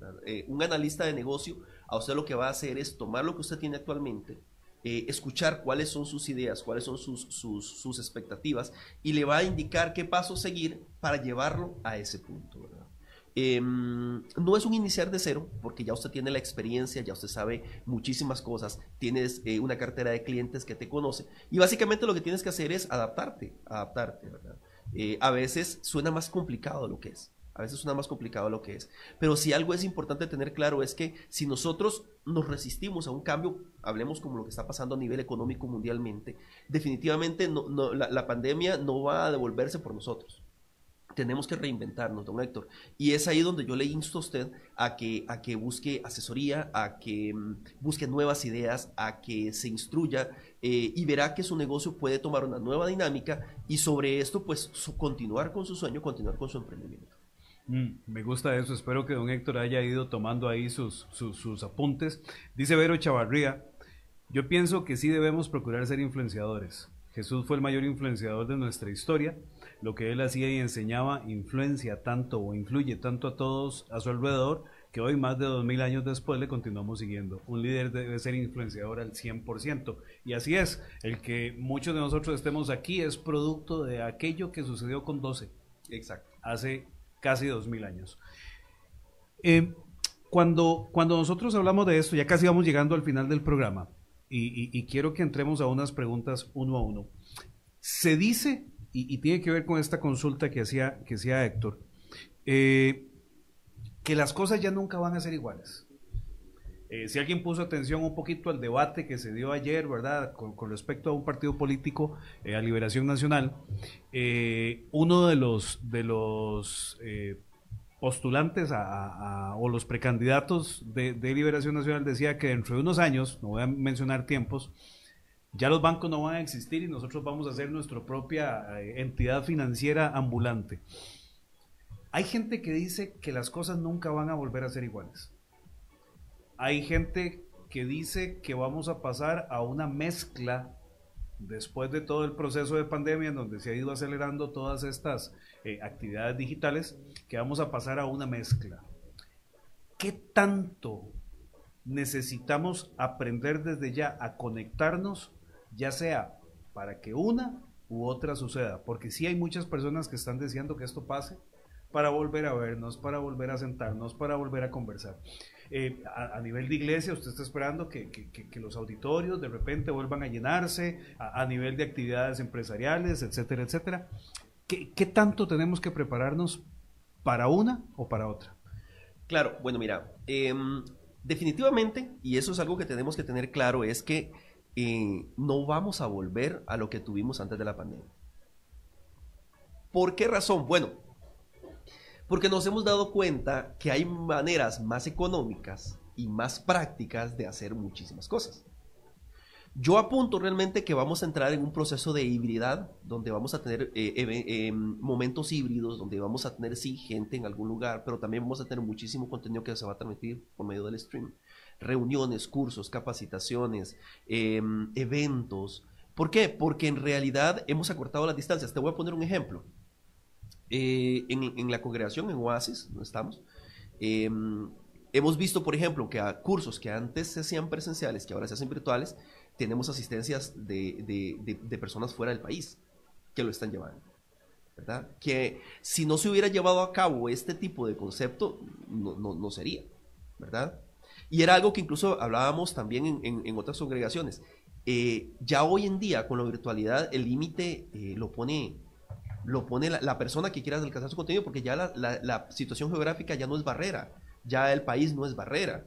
un analista de negocio a usted lo que va a hacer es tomar lo que usted tiene actualmente, eh, escuchar cuáles son sus ideas, cuáles son sus, sus, expectativas y le va a indicar qué paso seguir para llevarlo a ese punto. Em, no es un iniciar de cero, porque ya usted tiene la experiencia, ya usted sabe muchísimas cosas, tienes eh, una cartera de clientes que te conoce y básicamente lo que tienes que hacer es adaptarte, adaptarte, eh, a veces suena más complicado de lo que es. A veces suena más complicado lo que es. Pero si algo es importante tener claro es que si nosotros nos resistimos a un cambio, hablemos como lo que está pasando a nivel económico mundialmente, definitivamente la, pandemia no va a devolverse por nosotros. Tenemos que reinventarnos, don Héctor. Y es ahí donde yo le insto a usted a que, a que busque asesoría, a que mm, busque nuevas ideas, a que se instruya eh, y verá que su negocio puede tomar una nueva dinámica y sobre esto, pues, continuar con su sueño, continuar con su emprendimiento. Mm, me gusta eso, espero que don Héctor haya ido tomando ahí sus, sus, apuntes. Dice Vero Chavarría, yo pienso que sí debemos procurar ser influenciadores. Jesús fue el mayor influenciador de nuestra historia. Lo que él hacía y enseñaba influencia tanto o influye tanto a todos a su alrededor que hoy, más de 2000 años después, le continuamos siguiendo. Un líder debe ser influenciador al 100%. Y así es, el que muchos de nosotros estemos aquí es producto de aquello que sucedió con 12. Exacto. Hace casi 2000 años. Eh, cuando, cuando nosotros hablamos de esto, ya casi vamos llegando al final del programa, y, quiero que entremos a unas preguntas uno a uno. Se dice, y, tiene que ver con esta consulta que hacía, que hacía Héctor, eh, que las cosas ya nunca van a ser iguales. Eh, si alguien puso atención un poquito al debate que se dio ayer, ¿verdad?, con, respecto a un partido político, eh, a Liberación Nacional, eh, uno de los, de los postulantes o los precandidatos de, Liberación Nacional decía que dentro de unos años, no voy a mencionar tiempos, ya los bancos no van a existir y nosotros vamos a hacer nuestra propia entidad financiera ambulante. Hay gente que dice que las cosas nunca van a volver a ser iguales. Hay gente que dice que vamos a pasar a una mezcla después de todo el proceso de pandemia en donde se ha ido acelerando todas estas eh, actividades digitales, que vamos a pasar a una mezcla. ¿Qué tanto necesitamos aprender desde ya a conectarnos, ya sea para que una u otra suceda? Porque sí hay muchas personas que están deseando que esto pase, para volver a vernos, para volver a sentarnos, para volver a conversar. Eh, a, nivel de iglesia, usted está esperando que, los auditorios de repente vuelvan a llenarse, a, nivel de actividades empresariales, etcétera, etcétera. ¿Qué, tanto tenemos que prepararnos para una o para otra? Claro, bueno, mira, em, definitivamente, y eso es algo que tenemos que tener claro, es que eh, no vamos a volver a lo que tuvimos antes de la pandemia. ¿Por qué razón? Bueno, porque nos hemos dado cuenta que hay maneras más económicas y más prácticas de hacer muchísimas cosas. Yo apunto realmente que vamos a entrar en un proceso de hibridad, donde vamos a tener eh, eh, momentos híbridos, donde vamos a tener, sí, gente en algún lugar, pero también vamos a tener muchísimo contenido que se va a transmitir por medio del stream. Reuniones, cursos, capacitaciones, em, eventos. ¿Por qué? Porque en realidad hemos acortado las distancias. Te voy a poner un ejemplo. Eh, en, la congregación, en Oasis, donde estamos, em, hemos visto, por ejemplo, que a cursos que antes se hacían presenciales, que ahora se hacen virtuales, tenemos asistencias de, personas fuera del país que lo están llevando. ¿verdad? Que si no se hubiera llevado a cabo este tipo de concepto, no, sería, ¿verdad? Y era algo que incluso hablábamos también en, otras congregaciones. Eh, ya hoy en día, con la virtualidad, el límite eh, lo pone lo pone la, persona que quiera alcanzar su contenido, porque ya la, situación geográfica ya no es barrera, ya el país no es barrera.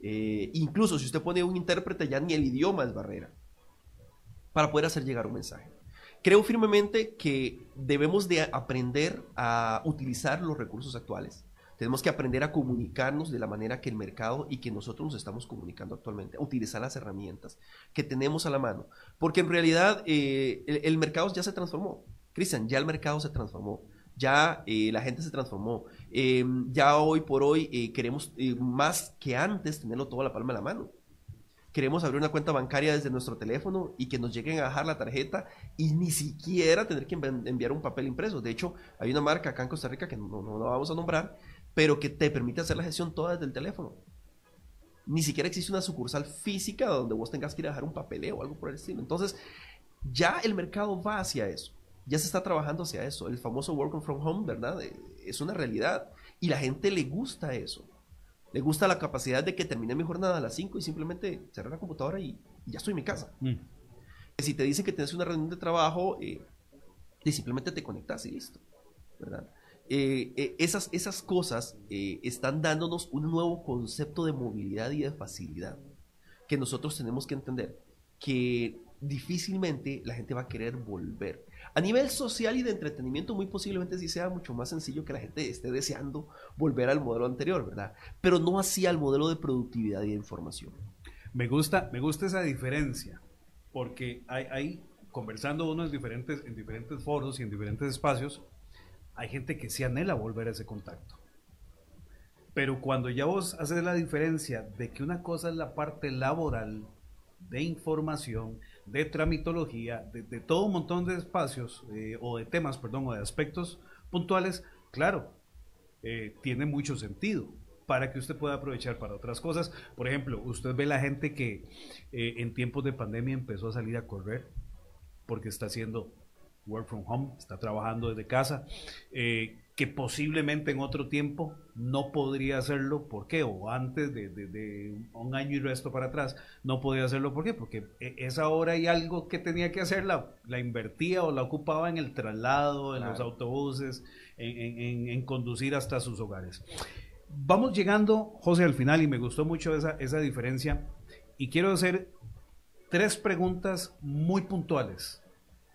Eh, incluso si usted pone un intérprete, ya ni el idioma es barrera para poder hacer llegar un mensaje. Creo firmemente que debemos de aprender a utilizar los recursos actuales. Tenemos que aprender a comunicarnos de la manera que el mercado y que nosotros nos estamos comunicando actualmente, utilizar las herramientas que tenemos a la mano. Porque en realidad eh, el mercado ya se transformó. Cristian, ya el mercado se transformó, ya eh, la gente se transformó, em, ya hoy por hoy eh, queremos eh, más que antes tenerlo todo a la palma de la mano. Queremos abrir una cuenta bancaria desde nuestro teléfono y que nos lleguen a bajar la tarjeta y ni siquiera tener que enviar un papel impreso. De hecho, hay una marca acá en Costa Rica que no, no, no vamos a nombrar, pero que te permite hacer la gestión toda desde el teléfono. Ni siquiera existe una sucursal física donde vos tengas que ir a dejar un papeleo o algo por el estilo. Entonces, ya el mercado va hacia eso ya se está trabajando hacia eso. El famoso working from home, ¿verdad? Eh, es una realidad. Y la gente le gusta eso. Le gusta la capacidad de que termine mi jornada a las 5 y simplemente cerrar la computadora y, ya estoy en mi casa. Mm. Si te dicen que tienes una reunión de trabajo, eh, y simplemente te conectas y listo. ¿verdad? Eh, esas, esas cosas están dándonos un nuevo concepto de movilidad y de facilidad que nosotros tenemos que entender que difícilmente la gente va a querer volver. A nivel social y de entretenimiento, muy posiblemente sí sea mucho más sencillo que la gente esté deseando volver al modelo anterior, ¿verdad? Pero no así al modelo de productividad y de información. Me gusta, me gusta esa diferencia, porque hay, conversando uno en diferentes, en diferentes foros y en diferentes espacios, hay gente que sí anhela volver a ese contacto. Pero cuando ya vos haces la diferencia de que una cosa es la parte laboral de información, de tramitología, de, todo un montón de espacios eh, o de temas, perdón, o de aspectos puntuales, claro, eh, tiene mucho sentido. para que usted pueda aprovechar para otras cosas. Por ejemplo, usted ve la gente que eh, en tiempos de pandemia empezó a salir a correr porque está haciendo work from home, está trabajando desde casa, que posiblemente en otro tiempo no podría hacerlo, ¿por qué? O antes de, un año y resto para atrás, no podía hacerlo, ¿por qué? Porque e, esa hora y algo que tenía que hacer la, invertía o la ocupaba en el traslado, en los autobuses, en, conducir hasta sus hogares. Vamos llegando, José, al final y me gustó mucho esa, esa diferencia y quiero hacer tres preguntas muy puntuales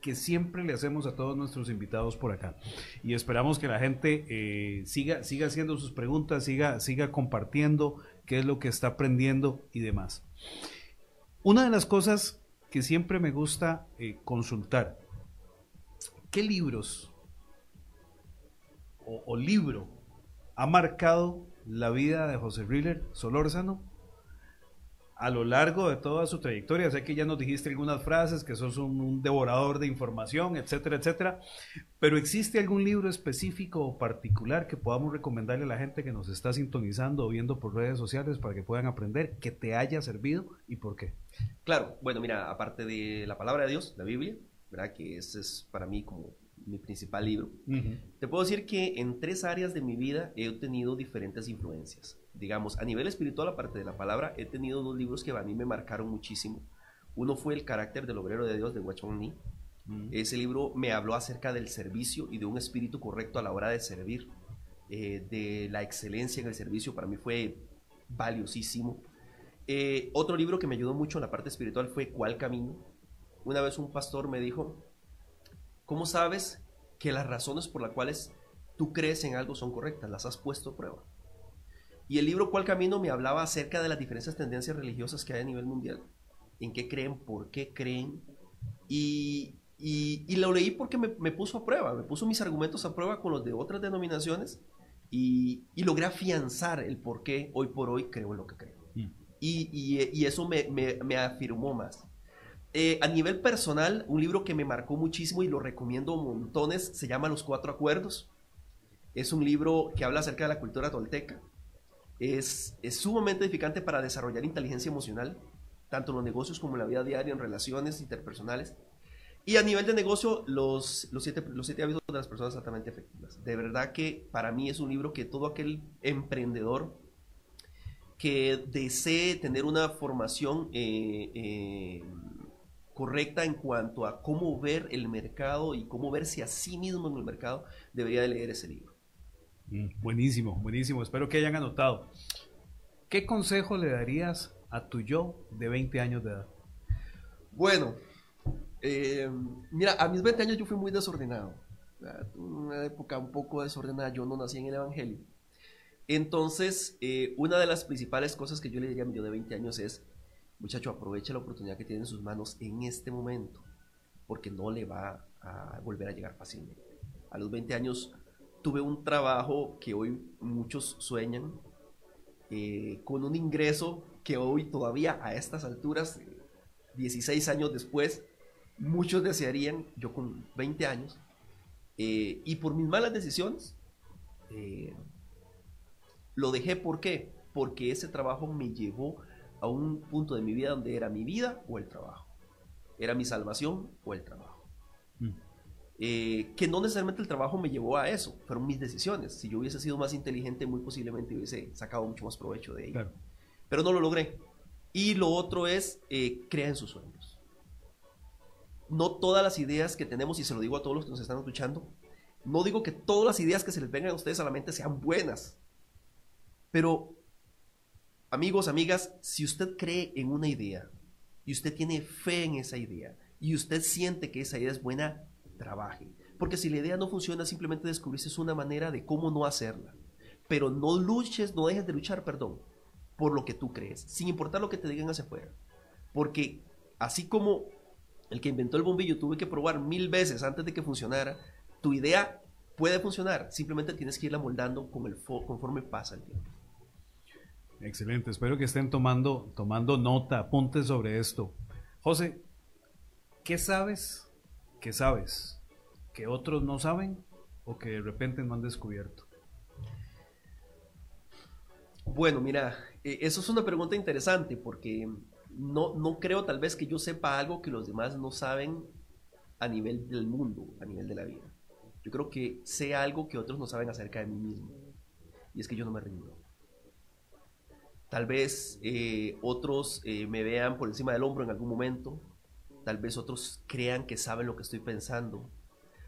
que siempre le hacemos a todos nuestros invitados por acá. Y esperamos que la gente eh, siga, siga haciendo sus preguntas, siga, siga compartiendo qué es lo que está aprendiendo y demás. Una de las cosas que siempre me gusta eh, consultar, ¿qué libros o, o, libro ha marcado la vida de José Riller Solórzano a lo largo de toda su trayectoria. Sé que ya nos dijiste algunas frases, que sos un, devorador de información, etcétera, etcétera. Pero ¿existe algún libro específico o particular que podamos recomendarle a la gente que nos está sintonizando o viendo por redes sociales para que puedan aprender, que te haya servido y por qué? Claro, bueno, mira, aparte de la palabra de Dios, la Biblia, ¿verdad? Que ese es para mí como mi principal libro. Te puedo decir que en tres áreas de mi vida he tenido diferentes influencias digamos, a nivel espiritual, aparte de la palabra, he tenido dos libros que a mí me marcaron muchísimo. Uno fue El carácter del obrero de Dios de Wachon Ni. Mm. Ese libro me habló acerca del servicio y de un espíritu correcto a la hora de servir, eh, de la excelencia en el servicio. Para mí fue valiosísimo. Eh, otro libro que me ayudó mucho en la parte espiritual fue ¿Cuál camino? Una vez un pastor me dijo, ¿cómo sabes que las razones por las cuales tú crees en algo son correctas? Las has puesto a prueba. Y el libro ¿Cuál camino? me hablaba acerca de las diferentes tendencias religiosas que hay a nivel mundial. En qué creen, por qué creen. Y, y, lo leí porque me, me, puso a prueba, me puso mis argumentos a prueba con los de otras denominaciones y, y logré afianzar el por qué hoy por hoy creo en lo que creo. Mm. Y, y, eso me, me, me, afirmó más. Eh, a nivel personal, un libro que me marcó muchísimo y lo recomiendo montones se llama Los Cuatro Acuerdos. Es un libro que habla acerca de la cultura tolteca es, sumamente edificante para desarrollar inteligencia emocional, tanto en los negocios como en la vida diaria, en relaciones interpersonales. Y a nivel de negocio, los, los, siete, los siete hábitos de las personas altamente efectivas. De verdad que para mí es un libro que todo aquel emprendedor que desee tener una formación eh, eh, correcta en cuanto a cómo ver el mercado y cómo verse a sí mismo en el mercado, debería de leer ese libro. Mm, buenísimo, buenísimo. Espero que hayan anotado. ¿Qué consejo le darías a tu yo de 20 años de edad? Bueno, eh, mira, a mis 20 años yo fui muy desordenado. Una época un poco desordenada. Yo no nací en el Evangelio. Entonces, eh, una de las principales cosas que yo le diría a mi yo de 20 años es, muchacho, aproveche la oportunidad que tiene en sus manos en este momento, porque no le va a volver a llegar fácilmente. A los 20 años tuve un trabajo que hoy muchos sueñan, eh, con un ingreso que hoy todavía a estas alturas, 16 años después, muchos desearían, yo con 20 años, eh, y por mis malas decisiones, eh, lo dejé, ¿por qué? Porque ese trabajo me llevó a un punto de mi vida donde era mi vida o el trabajo, era mi salvación o el trabajo. Eh, que no necesariamente el trabajo me llevó a eso, fueron mis decisiones. Si yo hubiese sido más inteligente, muy posiblemente hubiese sacado mucho más provecho de ello. Pero no lo logré. Y lo otro es, eh, crea en sus sueños. No todas las ideas que tenemos, y se lo digo a todos los que nos están escuchando, no digo que todas las ideas que se les vengan a ustedes a la mente sean buenas. Pero, amigos, amigas, si usted cree en una idea y usted tiene fe en esa idea y usted siente que esa idea es buena, trabaje. Porque si la idea no funciona, simplemente descubriste una manera de cómo no hacerla. Pero no luches, no dejes de luchar, perdón, por lo que tú crees, sin importar lo que te digan hacia afuera. Porque así como el que inventó el bombillo tuve que probar mil veces antes de que funcionara, tu idea puede funcionar, simplemente tienes que irla moldando con el conforme pasa el tiempo. Excelente, espero que estén tomando, tomando nota, apuntes sobre esto. José, ¿qué sabes que sabes que otros no saben o que de repente no han descubierto? Bueno, mira, eh, eso es una pregunta interesante porque no, no creo tal vez que yo sepa algo que los demás no saben a nivel del mundo, a nivel de la vida. Yo creo que sé algo que otros no saben acerca de mí mismo. Y es que yo no me rindo. Tal vez eh, otros eh, me vean por encima del hombro en algún momento. Tal vez otros crean que saben lo que estoy pensando.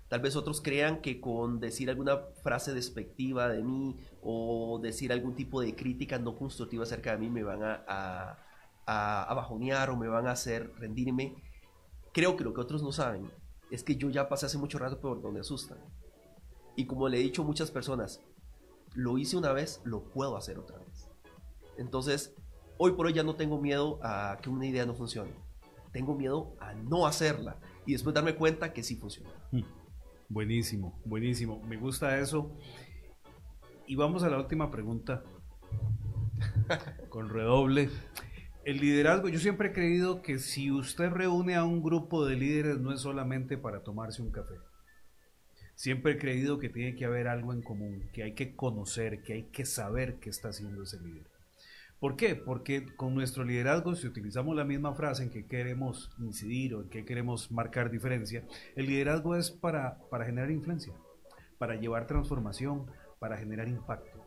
Tal vez otros crean que con decir alguna frase despectiva de mí o decir algún tipo de crítica no constructiva acerca de mí me van a, a, bajonear o me van a hacer rendirme. Creo que lo que otros no saben es que yo ya pasé hace mucho rato por donde asustan. Y como le he dicho a muchas personas, lo hice una vez, lo puedo hacer otra vez. Entonces, hoy por hoy ya no tengo miedo a que una idea no funcione. Tengo miedo a no hacerla y después darme cuenta que sí funciona. Hmm. Buenísimo, buenísimo. Me gusta eso. Y vamos a la última pregunta. Con redoble. El liderazgo, yo siempre he creído que si usted reúne a un grupo de líderes no es solamente para tomarse un café. Siempre he creído que tiene que haber algo en común, que hay que conocer, que hay que saber qué está haciendo ese líder. ¿Por qué? Porque con nuestro liderazgo, si utilizamos la misma frase en que queremos incidir o en que queremos marcar diferencia, el liderazgo es para, para generar influencia, para llevar transformación, para generar impacto.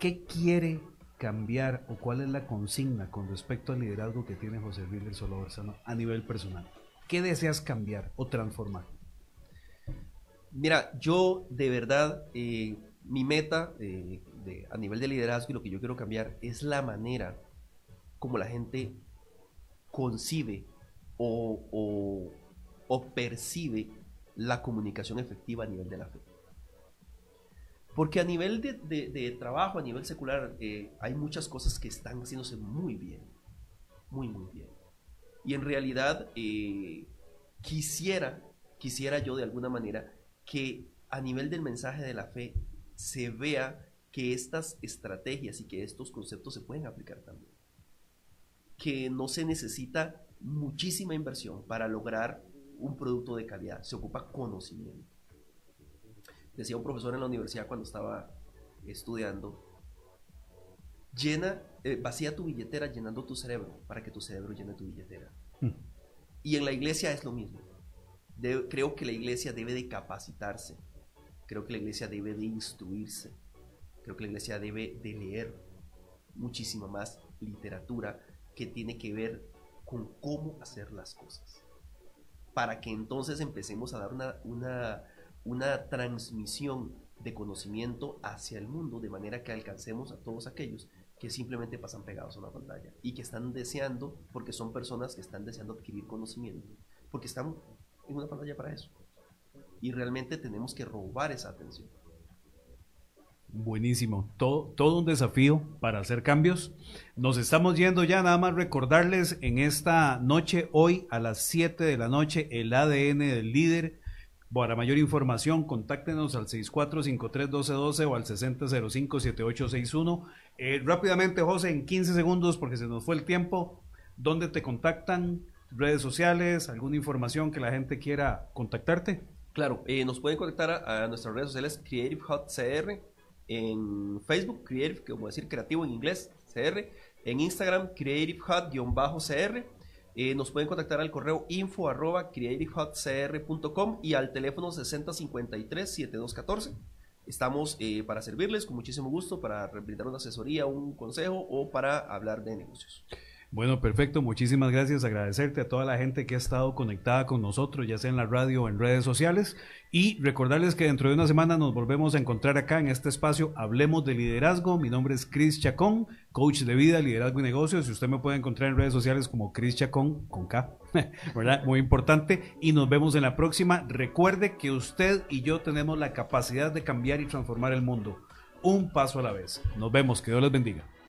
¿Qué quiere cambiar o cuál es la consigna con respecto al liderazgo que tiene José Luis Solorzano a nivel personal? ¿Qué deseas cambiar o transformar? Mira, yo de verdad, eh, mi meta eh, a nivel de liderazgo y lo que yo quiero cambiar es la manera como la gente concibe o, percibe la comunicación efectiva a nivel de la fe. Porque a nivel de, trabajo, a nivel secular, eh, hay muchas cosas que están haciéndose muy bien. Muy, muy bien. Y en realidad, eh, quisiera, quisiera yo de alguna manera que a nivel del mensaje de la fe se vea que estas estrategias y que estos conceptos se pueden aplicar también. Que no se necesita muchísima inversión para lograr un producto de calidad, se ocupa conocimiento. Decía un profesor en la universidad cuando estaba estudiando, llena, eh, vacía tu billetera llenando tu cerebro para que tu cerebro llene tu billetera. Hmm. Y en la iglesia es lo mismo. creo que la iglesia debe de capacitarse, creo que la iglesia debe de instruirse, Creo que la iglesia debe de leer muchísima más literatura que tiene que ver con cómo hacer las cosas. Para que entonces empecemos a dar una, una, una transmisión de conocimiento hacia el mundo de manera que alcancemos a todos aquellos que simplemente pasan pegados a una pantalla y que están deseando, porque son personas que están deseando adquirir conocimiento, porque están en una pantalla para eso. Y realmente tenemos que robar esa atención. Buenísimo, todo, todo un desafío para hacer cambios. Nos estamos yendo ya, nada más recordarles en esta noche, hoy a las 7 de la noche, el ADN del líder. Para mayor información, contáctenos al 64531212 o al 60057861. Eh, rápidamente, José, en 15 segundos, porque se nos fue el tiempo, ¿dónde te contactan? ¿Redes sociales? ¿Alguna información que la gente quiera contactarte? Claro, eh, nos pueden contactar a, a, nuestras redes sociales Creative Hot CR en Facebook, Creative, como decir creativo en inglés, CR, en Instagram, Creative Hut-CR. Eh, nos pueden contactar al correo info arroba creativehotcr.com y al teléfono 6053-7214. Estamos eh, para servirles con muchísimo gusto, para brindar una asesoría, un consejo o para hablar de negocios. Bueno, perfecto. Muchísimas gracias. Agradecerte a toda la gente que ha estado conectada con nosotros, ya sea en la radio o en redes sociales. Y recordarles que dentro de una semana nos volvemos a encontrar acá en este espacio. Hablemos de liderazgo. Mi nombre es Chris Chacón, coach de vida, liderazgo y negocios. Y usted me puede encontrar en redes sociales como Chris Chacón, con K. Muy importante. Y nos vemos en la próxima. Recuerde que usted y yo tenemos la capacidad de cambiar y transformar el mundo. Un paso a la vez. Nos vemos. Que Dios les bendiga.